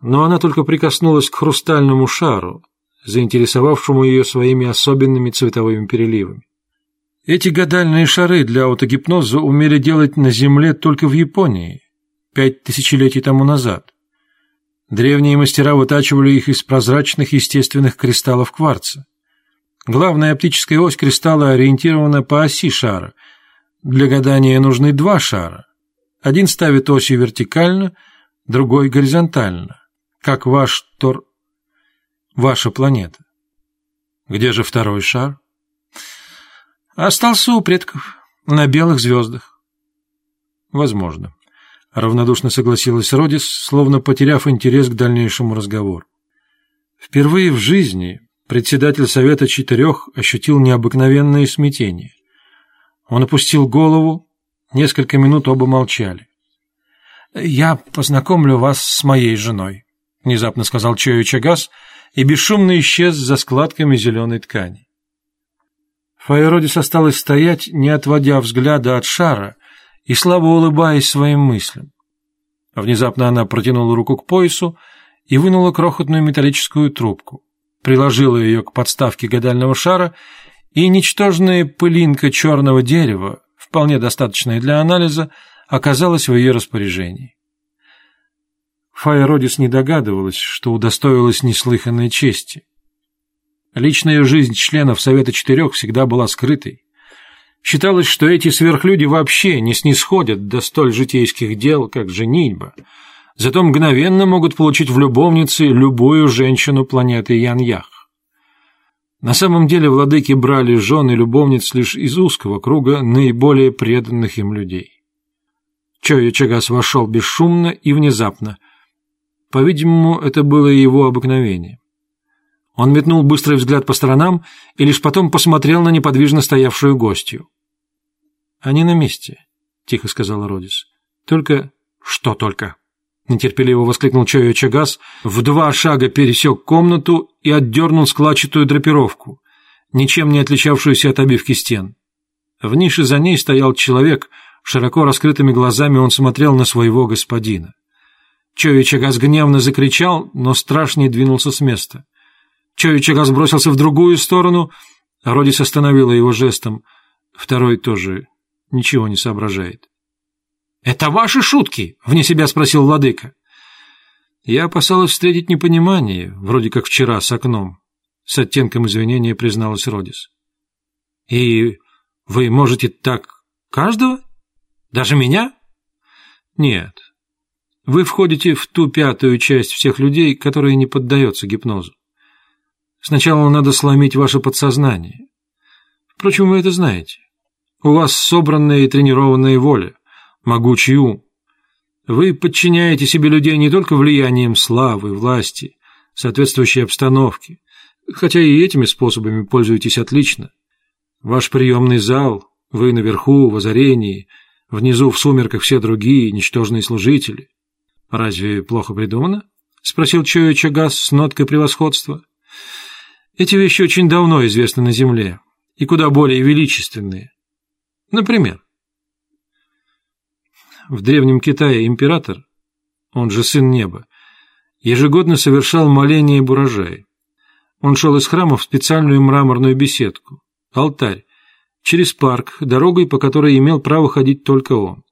Но она только прикоснулась к хрустальному шару, заинтересовавшему ее своими особенными цветовыми переливами. Эти гадальные шары для аутогипноза умели делать на Земле только в Японии, пять тысячелетий тому назад. Древние мастера вытачивали их из прозрачных естественных кристаллов кварца. Главная оптическая ось кристалла ориентирована по оси шара – для гадания нужны два шара. Один ставит осью вертикально, другой горизонтально, как ваш Тор... ваша планета. Где же второй шар? Остался у предков, на белых звездах. Возможно. Равнодушно согласилась Родис, словно потеряв интерес к дальнейшему разговору. Впервые в жизни председатель Совета Четырех ощутил необыкновенное смятение. Он опустил голову. Несколько минут оба молчали. «Я познакомлю вас с моей женой», — внезапно сказал Чою Чагас и бесшумно исчез за складками зеленой ткани. Фаеродис осталась стоять, не отводя взгляда от шара и слабо улыбаясь своим мыслям. Внезапно она протянула руку к поясу и вынула крохотную металлическую трубку, приложила ее к подставке гадального шара и ничтожная пылинка черного дерева, вполне достаточная для анализа, оказалась в ее распоряжении. Файродис не догадывалась, что удостоилась неслыханной чести. Личная жизнь членов Совета Четырех всегда была скрытой. Считалось, что эти сверхлюди вообще не снисходят до столь житейских дел, как женитьба, зато мгновенно могут получить в любовнице любую женщину планеты Ян-Ях. На самом деле владыки брали жен и любовниц лишь из узкого круга наиболее преданных им людей. Чойо Чагас вошел бесшумно и внезапно. По-видимому, это было его обыкновение. Он метнул быстрый взгляд по сторонам и лишь потом посмотрел на неподвижно стоявшую гостью. «Они на месте», — тихо сказала Родис. «Только...» «Что только?» Нетерпеливо воскликнул Чойо Чагас, в два шага пересек комнату и отдернул складчатую драпировку, ничем не отличавшуюся от обивки стен. В нише за ней стоял человек, широко раскрытыми глазами он смотрел на своего господина. Чойо Чагас гневно закричал, но страшнее двинулся с места. Чойо Чагас бросился в другую сторону, а Родис остановила его жестом. Второй тоже ничего не соображает. «Это ваши шутки?» — вне себя спросил владыка. Я опасалась встретить непонимание, вроде как вчера с окном. С оттенком извинения призналась Родис. «И вы можете так каждого? Даже меня?» «Нет. Вы входите в ту пятую часть всех людей, которые не поддаются гипнозу. Сначала надо сломить ваше подсознание. Впрочем, вы это знаете. У вас собранная и тренированная воля могучий ум. Вы подчиняете себе людей не только влиянием славы, власти, соответствующей обстановки, хотя и этими способами пользуетесь отлично. Ваш приемный зал, вы наверху, в озарении, внизу в сумерках все другие, ничтожные служители. Разве плохо придумано? Спросил Чоя Чагас с ноткой превосходства. Эти вещи очень давно известны на Земле и куда более величественные. Например, в Древнем Китае император, он же сын неба, ежегодно совершал моление об урожае. Он шел из храма в специальную мраморную беседку, алтарь, через парк, дорогой, по которой имел право ходить только он.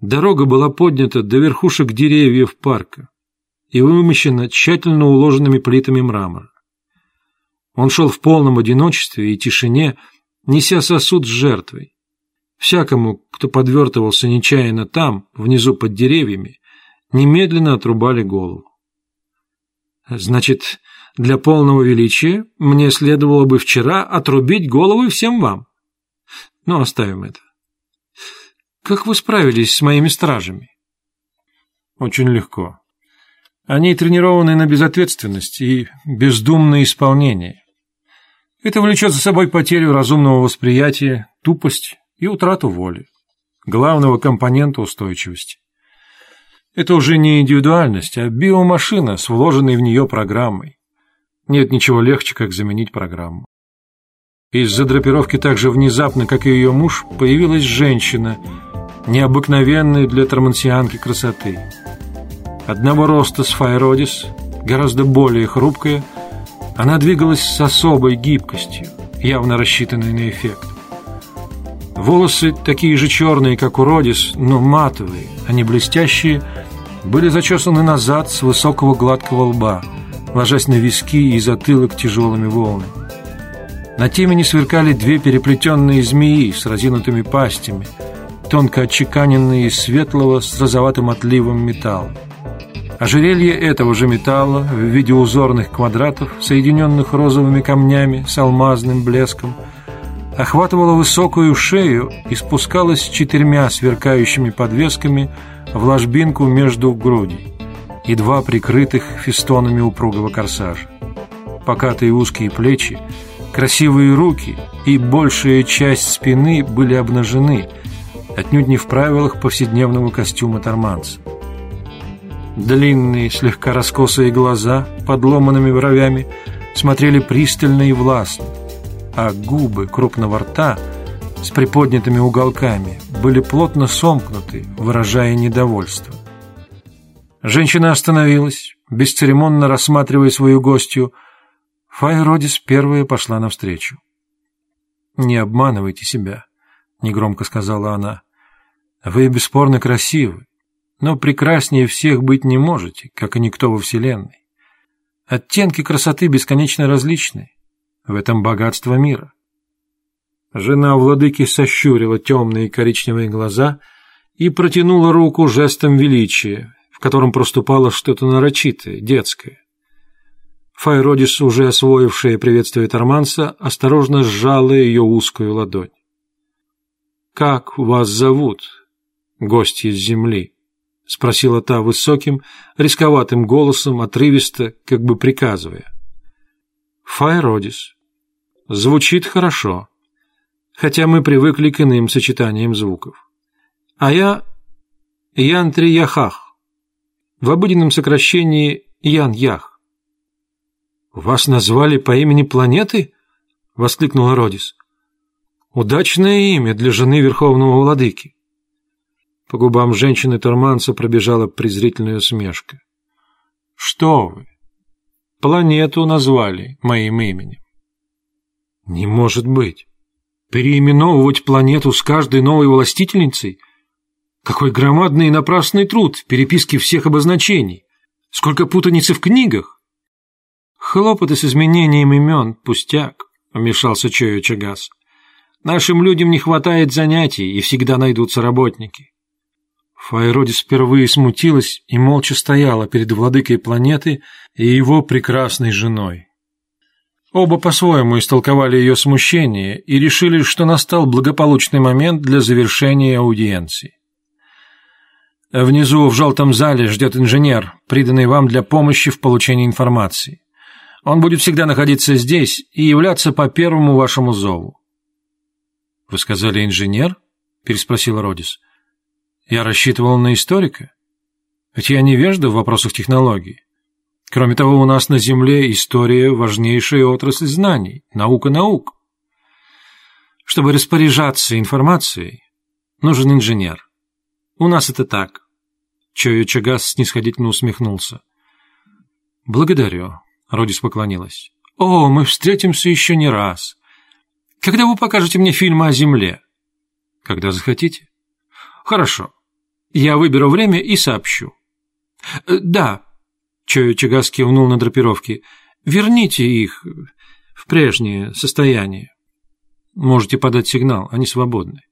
Дорога была поднята до верхушек деревьев парка, и вымощена тщательно уложенными плитами мрамора. Он шел в полном одиночестве и тишине, неся сосуд с жертвой. Всякому, кто подвертывался нечаянно там, внизу под деревьями, немедленно отрубали голову. Значит, для полного величия мне следовало бы вчера отрубить головы всем вам. Но оставим это. Как вы справились с моими стражами? Очень легко. Они тренированы на безответственность и бездумное исполнение. Это влечет за собой потерю разумного восприятия, тупость и утрату воли, главного компонента устойчивости. Это уже не индивидуальность, а биомашина с вложенной в нее программой. Нет ничего легче, как заменить программу. Из-за драпировки так же внезапно, как и ее муж, появилась женщина, необыкновенная для тормансианки красоты. Одного роста с Файродис, гораздо более хрупкая, она двигалась с особой гибкостью, явно рассчитанной на эффект. Волосы, такие же черные, как у Родис, но матовые, а не блестящие, были зачесаны назад с высокого гладкого лба, ложась на виски и затылок тяжелыми волнами. На темени сверкали две переплетенные змеи с разинутыми пастями, тонко отчеканенные из светлого с розоватым отливом металла. Ожерелье этого же металла в виде узорных квадратов, соединенных розовыми камнями с алмазным блеском, охватывало высокую шею и спускалось четырьмя сверкающими подвесками в ложбинку между грудей, едва прикрытых фестонами упругого корсажа. Покатые узкие плечи, красивые руки и большая часть спины были обнажены, отнюдь не в правилах повседневного костюма торманца. Длинные, слегка раскосые глаза, под ломанными бровями, смотрели пристально и властно, а губы крупного рта с приподнятыми уголками были плотно сомкнуты, выражая недовольство. Женщина остановилась, бесцеремонно рассматривая свою гостью. Файродис первая пошла навстречу. «Не обманывайте себя», — негромко сказала она. «Вы бесспорно красивы, но прекраснее всех быть не можете, как и никто во Вселенной. Оттенки красоты бесконечно различны. В этом богатство мира. Жена владыки сощурила темные коричневые глаза и протянула руку жестом величия, в котором проступало что-то нарочитое, детское. Файродис, уже освоившая приветствие Торманса, осторожно сжала ее узкую ладонь. «Как вас зовут, гости из земли?» — спросила та высоким, рисковатым голосом, отрывисто, как бы приказывая. «Файродис. Звучит хорошо, хотя мы привыкли к иным сочетаниям звуков. А я Ян-Три-Яхах, в обыденном сокращении Ян-Ях». «Вас назвали по имени планеты?» — воскликнула Родис. «Удачное имя для жены Верховного Владыки». По губам женщины-турманца пробежала презрительная усмешка. «Что вы? Планету назвали моим именем». «Не может быть! Переименовывать планету с каждой новой властительницей? Какой громадный и напрасный труд в переписке всех обозначений! Сколько путаницы в книгах!» «Хлопоты с изменением имен – пустяк», – вмешался Чойо Чагас. «Нашим людям не хватает занятий, и всегда найдутся работники. Файродис впервые смутилась и молча стояла перед владыкой планеты и его прекрасной женой. Оба по-своему истолковали ее смущение и решили, что настал благополучный момент для завершения аудиенции. Внизу в желтом зале ждет инженер, приданный вам для помощи в получении информации. Он будет всегда находиться здесь и являться по первому вашему зову. — Вы сказали инженер? — переспросил Родис. Я рассчитывал на историка. Ведь я невежда в вопросах технологий. Кроме того, у нас на Земле история – важнейшая отрасль знаний, наука наук. Чтобы распоряжаться информацией, нужен инженер. У нас это так. Чойо Чагас снисходительно усмехнулся. Благодарю, Родис поклонилась. О, мы встретимся еще не раз. Когда вы покажете мне фильмы о Земле? Когда захотите. Хорошо. Я выберу время и сообщу. Э, да, Чою Чагас кивнул на драпировки. «Верните их в прежнее состояние. Можете подать сигнал, они свободны».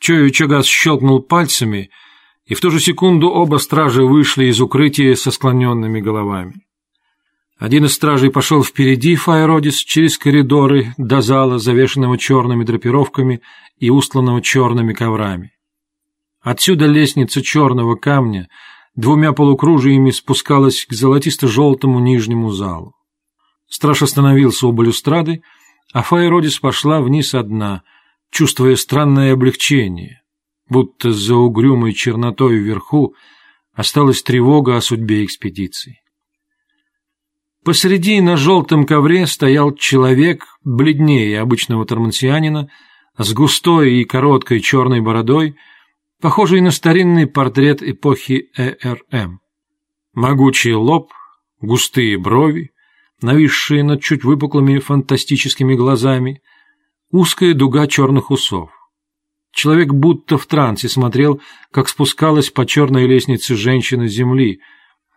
Чою Чагас щелкнул пальцами, и в ту же секунду оба стражи вышли из укрытия со склоненными головами. Один из стражей пошел впереди Файродис через коридоры до зала, завешенного черными драпировками и устланного черными коврами. Отсюда лестница черного камня двумя полукружиями спускалась к золотисто-желтому нижнему залу. Страж остановился у балюстрады, а Файродис пошла вниз одна, чувствуя странное облегчение, будто за угрюмой чернотой вверху осталась тревога о судьбе экспедиции. Посреди на желтом ковре стоял человек, бледнее обычного тормансианина, с густой и короткой черной бородой, похожий на старинный портрет эпохи ЭРМ. Могучий лоб, густые брови, нависшие над чуть выпуклыми фантастическими глазами, узкая дуга черных усов. Человек будто в трансе смотрел, как спускалась по черной лестнице женщина земли,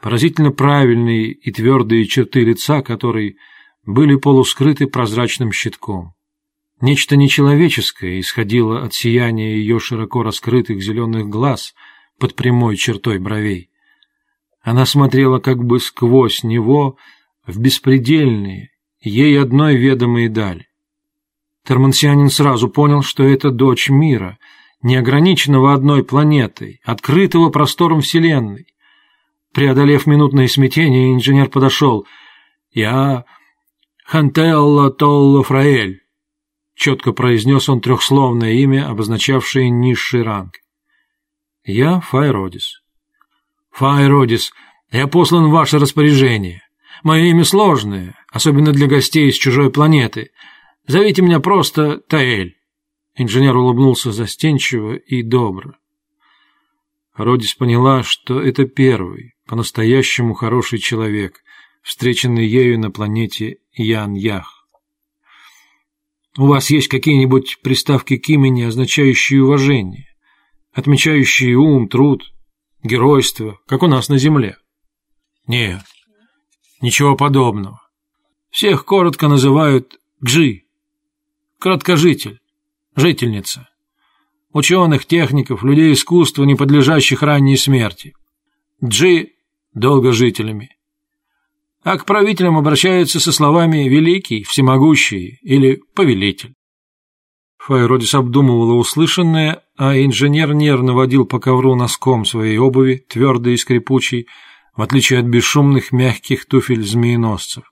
поразительно правильные и твердые черты лица которой были полускрыты прозрачным щитком. Нечто нечеловеческое исходило от сияния ее широко раскрытых зеленых глаз под прямой чертой бровей. Она смотрела как бы сквозь него в беспредельные, ей одной ведомые дали. Термансианин сразу понял, что это дочь мира, не ограниченного одной планетой, открытого простором Вселенной. Преодолев минутное смятение, инженер подошел. «Я Хантелла Толло Фраэль», — четко произнес он трехсловное имя, обозначавшее низший ранг. «Я Файродис». «Файродис, я послан в ваше распоряжение. Мое имя сложное, особенно для гостей с чужой планеты. Зовите меня просто Таэль». Инженер улыбнулся застенчиво и добро. Родис поняла, что это первый, по-настоящему хороший человек, встреченный ею на планете Ян-Ях. У вас есть какие-нибудь приставки к имени, означающие уважение, отмечающие ум, труд, геройство, как у нас на Земле? Нет, ничего подобного. Всех коротко называют Джи, краткожитель, жительница. Ученых, техников, людей искусства, не подлежащих ранней смерти. Джи – долгожителями а к правителям обращаются со словами «великий», «всемогущий» или «повелитель». Файродис обдумывала услышанное, а инженер нервно водил по ковру носком своей обуви, твердой и скрипучей, в отличие от бесшумных мягких туфель змееносцев.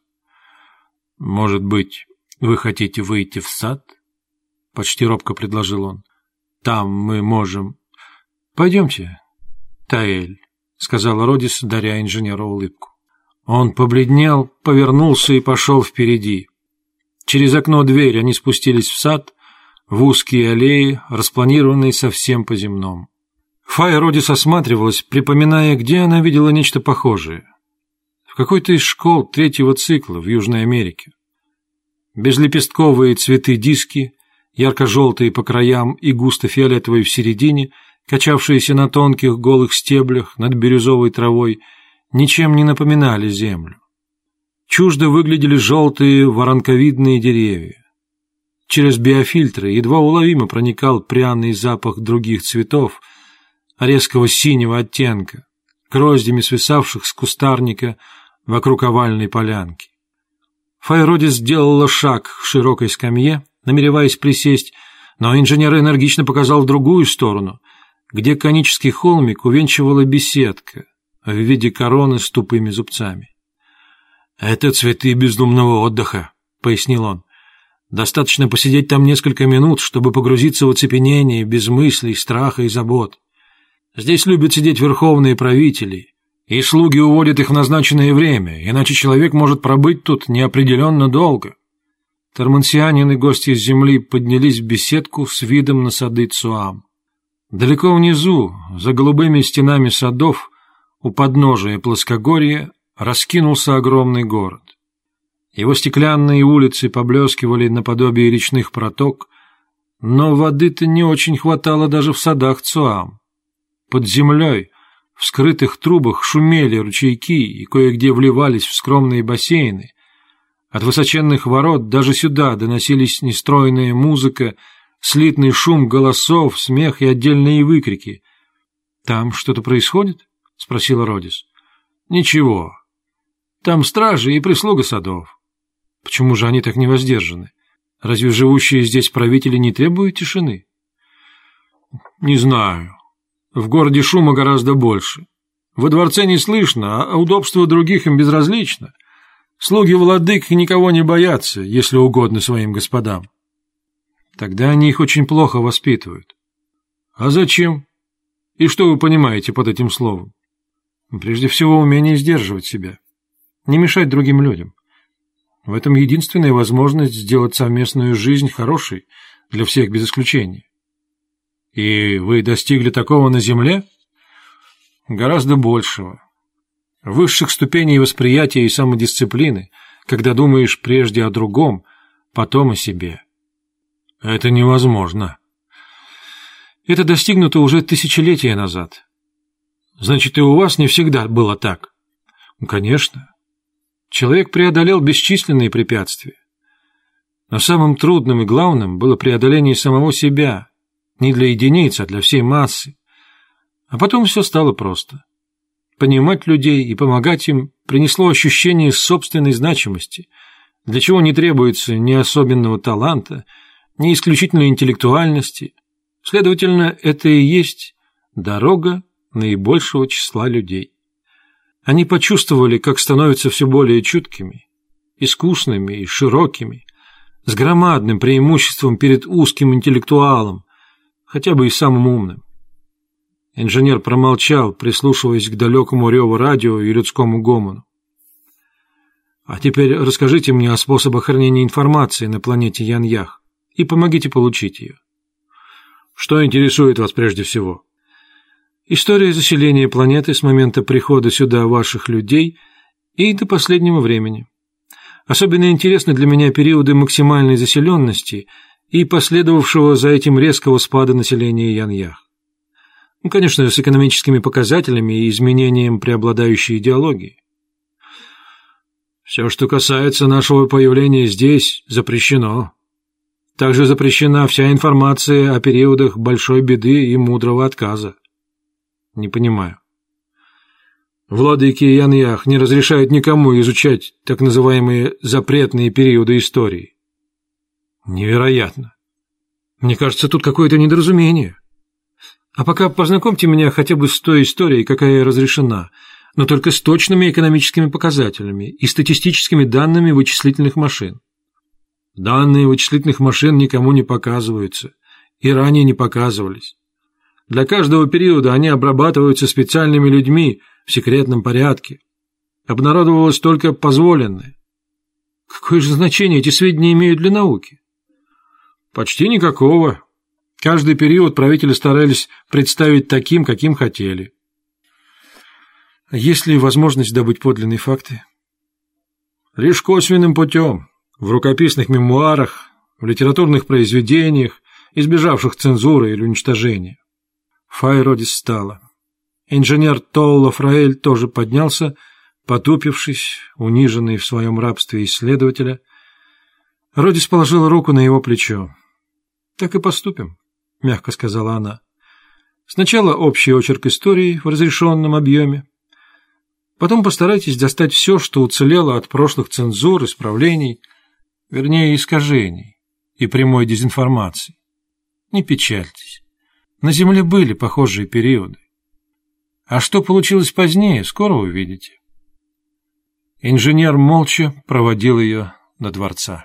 «Может быть, вы хотите выйти в сад?» — почти робко предложил он. «Там мы можем...» «Пойдемте, Таэль», — сказала Родис, даря инженеру улыбку. Он побледнел, повернулся и пошел впереди. Через окно дверь они спустились в сад, в узкие аллеи, распланированные совсем по-земному. Фая Родис осматривалась, припоминая, где она видела нечто похожее. В какой-то из школ третьего цикла в Южной Америке. Безлепестковые цветы-диски, ярко-желтые по краям и густо-фиолетовые в середине, качавшиеся на тонких голых стеблях над бирюзовой травой – ничем не напоминали землю. Чуждо выглядели желтые воронковидные деревья. Через биофильтры едва уловимо проникал пряный запах других цветов, резкого синего оттенка, гроздями свисавших с кустарника вокруг овальной полянки. Файроди сделала шаг к широкой скамье, намереваясь присесть, но инженер энергично показал в другую сторону, где конический холмик увенчивала беседка, в виде короны с тупыми зубцами. «Это цветы бездумного отдыха», — пояснил он. «Достаточно посидеть там несколько минут, чтобы погрузиться в оцепенение, без мыслей, страха и забот. Здесь любят сидеть верховные правители, и слуги уводят их в назначенное время, иначе человек может пробыть тут неопределенно долго». Тормансианин и гости из земли поднялись в беседку с видом на сады Цуам. Далеко внизу, за голубыми стенами садов, у подножия плоскогорья раскинулся огромный город. Его стеклянные улицы поблескивали наподобие речных проток, но воды-то не очень хватало даже в садах Цуам. Под землей, В скрытых трубах шумели ручейки и кое-где вливались в скромные бассейны. От высоченных ворот даже сюда доносились нестройная музыка, слитный шум голосов, смех и отдельные выкрики. «Там что-то происходит?» — спросила Родис. «Ничего. Там стражи и прислуга садов». «Почему же они так невоздержаны? Разве живущие здесь правители не требуют тишины?» «Не знаю. В городе шума гораздо больше. Во дворце не слышно, а удобство других им безразлично. Слуги владык никого не боятся, если угодно своим господам. Тогда они их очень плохо воспитывают. А зачем? И что вы понимаете под этим словом? Прежде всего, умение сдерживать себя. Не мешать другим людям. В этом единственная возможность сделать совместную жизнь хорошей для всех без исключения. И вы достигли такого на Земле? Гораздо большего. Высших ступеней восприятия и самодисциплины, когда думаешь прежде о другом, потом о себе. Это невозможно. Это достигнуто уже тысячелетия назад. Значит, и у вас не всегда было так? Конечно. Человек преодолел бесчисленные препятствия. Но самым трудным и главным было преодоление самого себя – не для единиц, а для всей массы. А потом все стало просто. Понимать людей и помогать им принесло ощущение собственной значимости, для чего не требуется ни особенного таланта, ни исключительной интеллектуальности. Следовательно, это и есть дорога наибольшего числа людей. Они почувствовали, как становятся все более чуткими, искусными и широкими, с громадным преимуществом перед узким интеллектуалом, хотя бы и самым умным. Инженер промолчал, прислушиваясь к далекому реву радио и людскому гомону. А теперь расскажите мне о способах хранения информации на планете Яньях и помогите получить ее. Что интересует вас прежде всего? История заселения планеты с момента прихода сюда ваших людей и до последнего времени. Особенно интересны для меня периоды максимальной заселенности – и последовавшего за этим резкого спада населения Яньях. Ну, конечно, с экономическими показателями и изменением преобладающей идеологии. Все, что касается нашего появления здесь, запрещено. Также запрещена вся информация о периодах большой беды и мудрого отказа. Не понимаю. Владыки Яньях не разрешают никому изучать так называемые запретные периоды истории. Невероятно. Мне кажется, тут какое-то недоразумение. А пока познакомьте меня хотя бы с той историей, какая разрешена, но только с точными экономическими показателями и статистическими данными вычислительных машин. Данные вычислительных машин никому не показываются и ранее не показывались. Для каждого периода они обрабатываются специальными людьми в секретном порядке. Обнародовалось только позволенное. Какое же значение эти сведения имеют для науки? Почти никакого. Каждый период правители старались представить таким, каким хотели. Есть ли возможность добыть подлинные факты? Лишь косвенным путем, в рукописных мемуарах, в литературных произведениях, избежавших цензуры или уничтожения. Файродис встала. Инженер Толло Фраэль тоже поднялся, потупившись, униженный в своем рабстве исследователя. Родис положила руку на его плечо. «Так и поступим», — мягко сказала она. «Сначала общий очерк истории в разрешенном объеме. Потом постарайтесь достать все, что уцелело от прошлых цензур, исправлений, вернее, искажений и прямой дезинформации. Не печальтесь. На Земле были похожие периоды. А что получилось позднее, скоро увидите». Инженер молча проводил ее до дворца.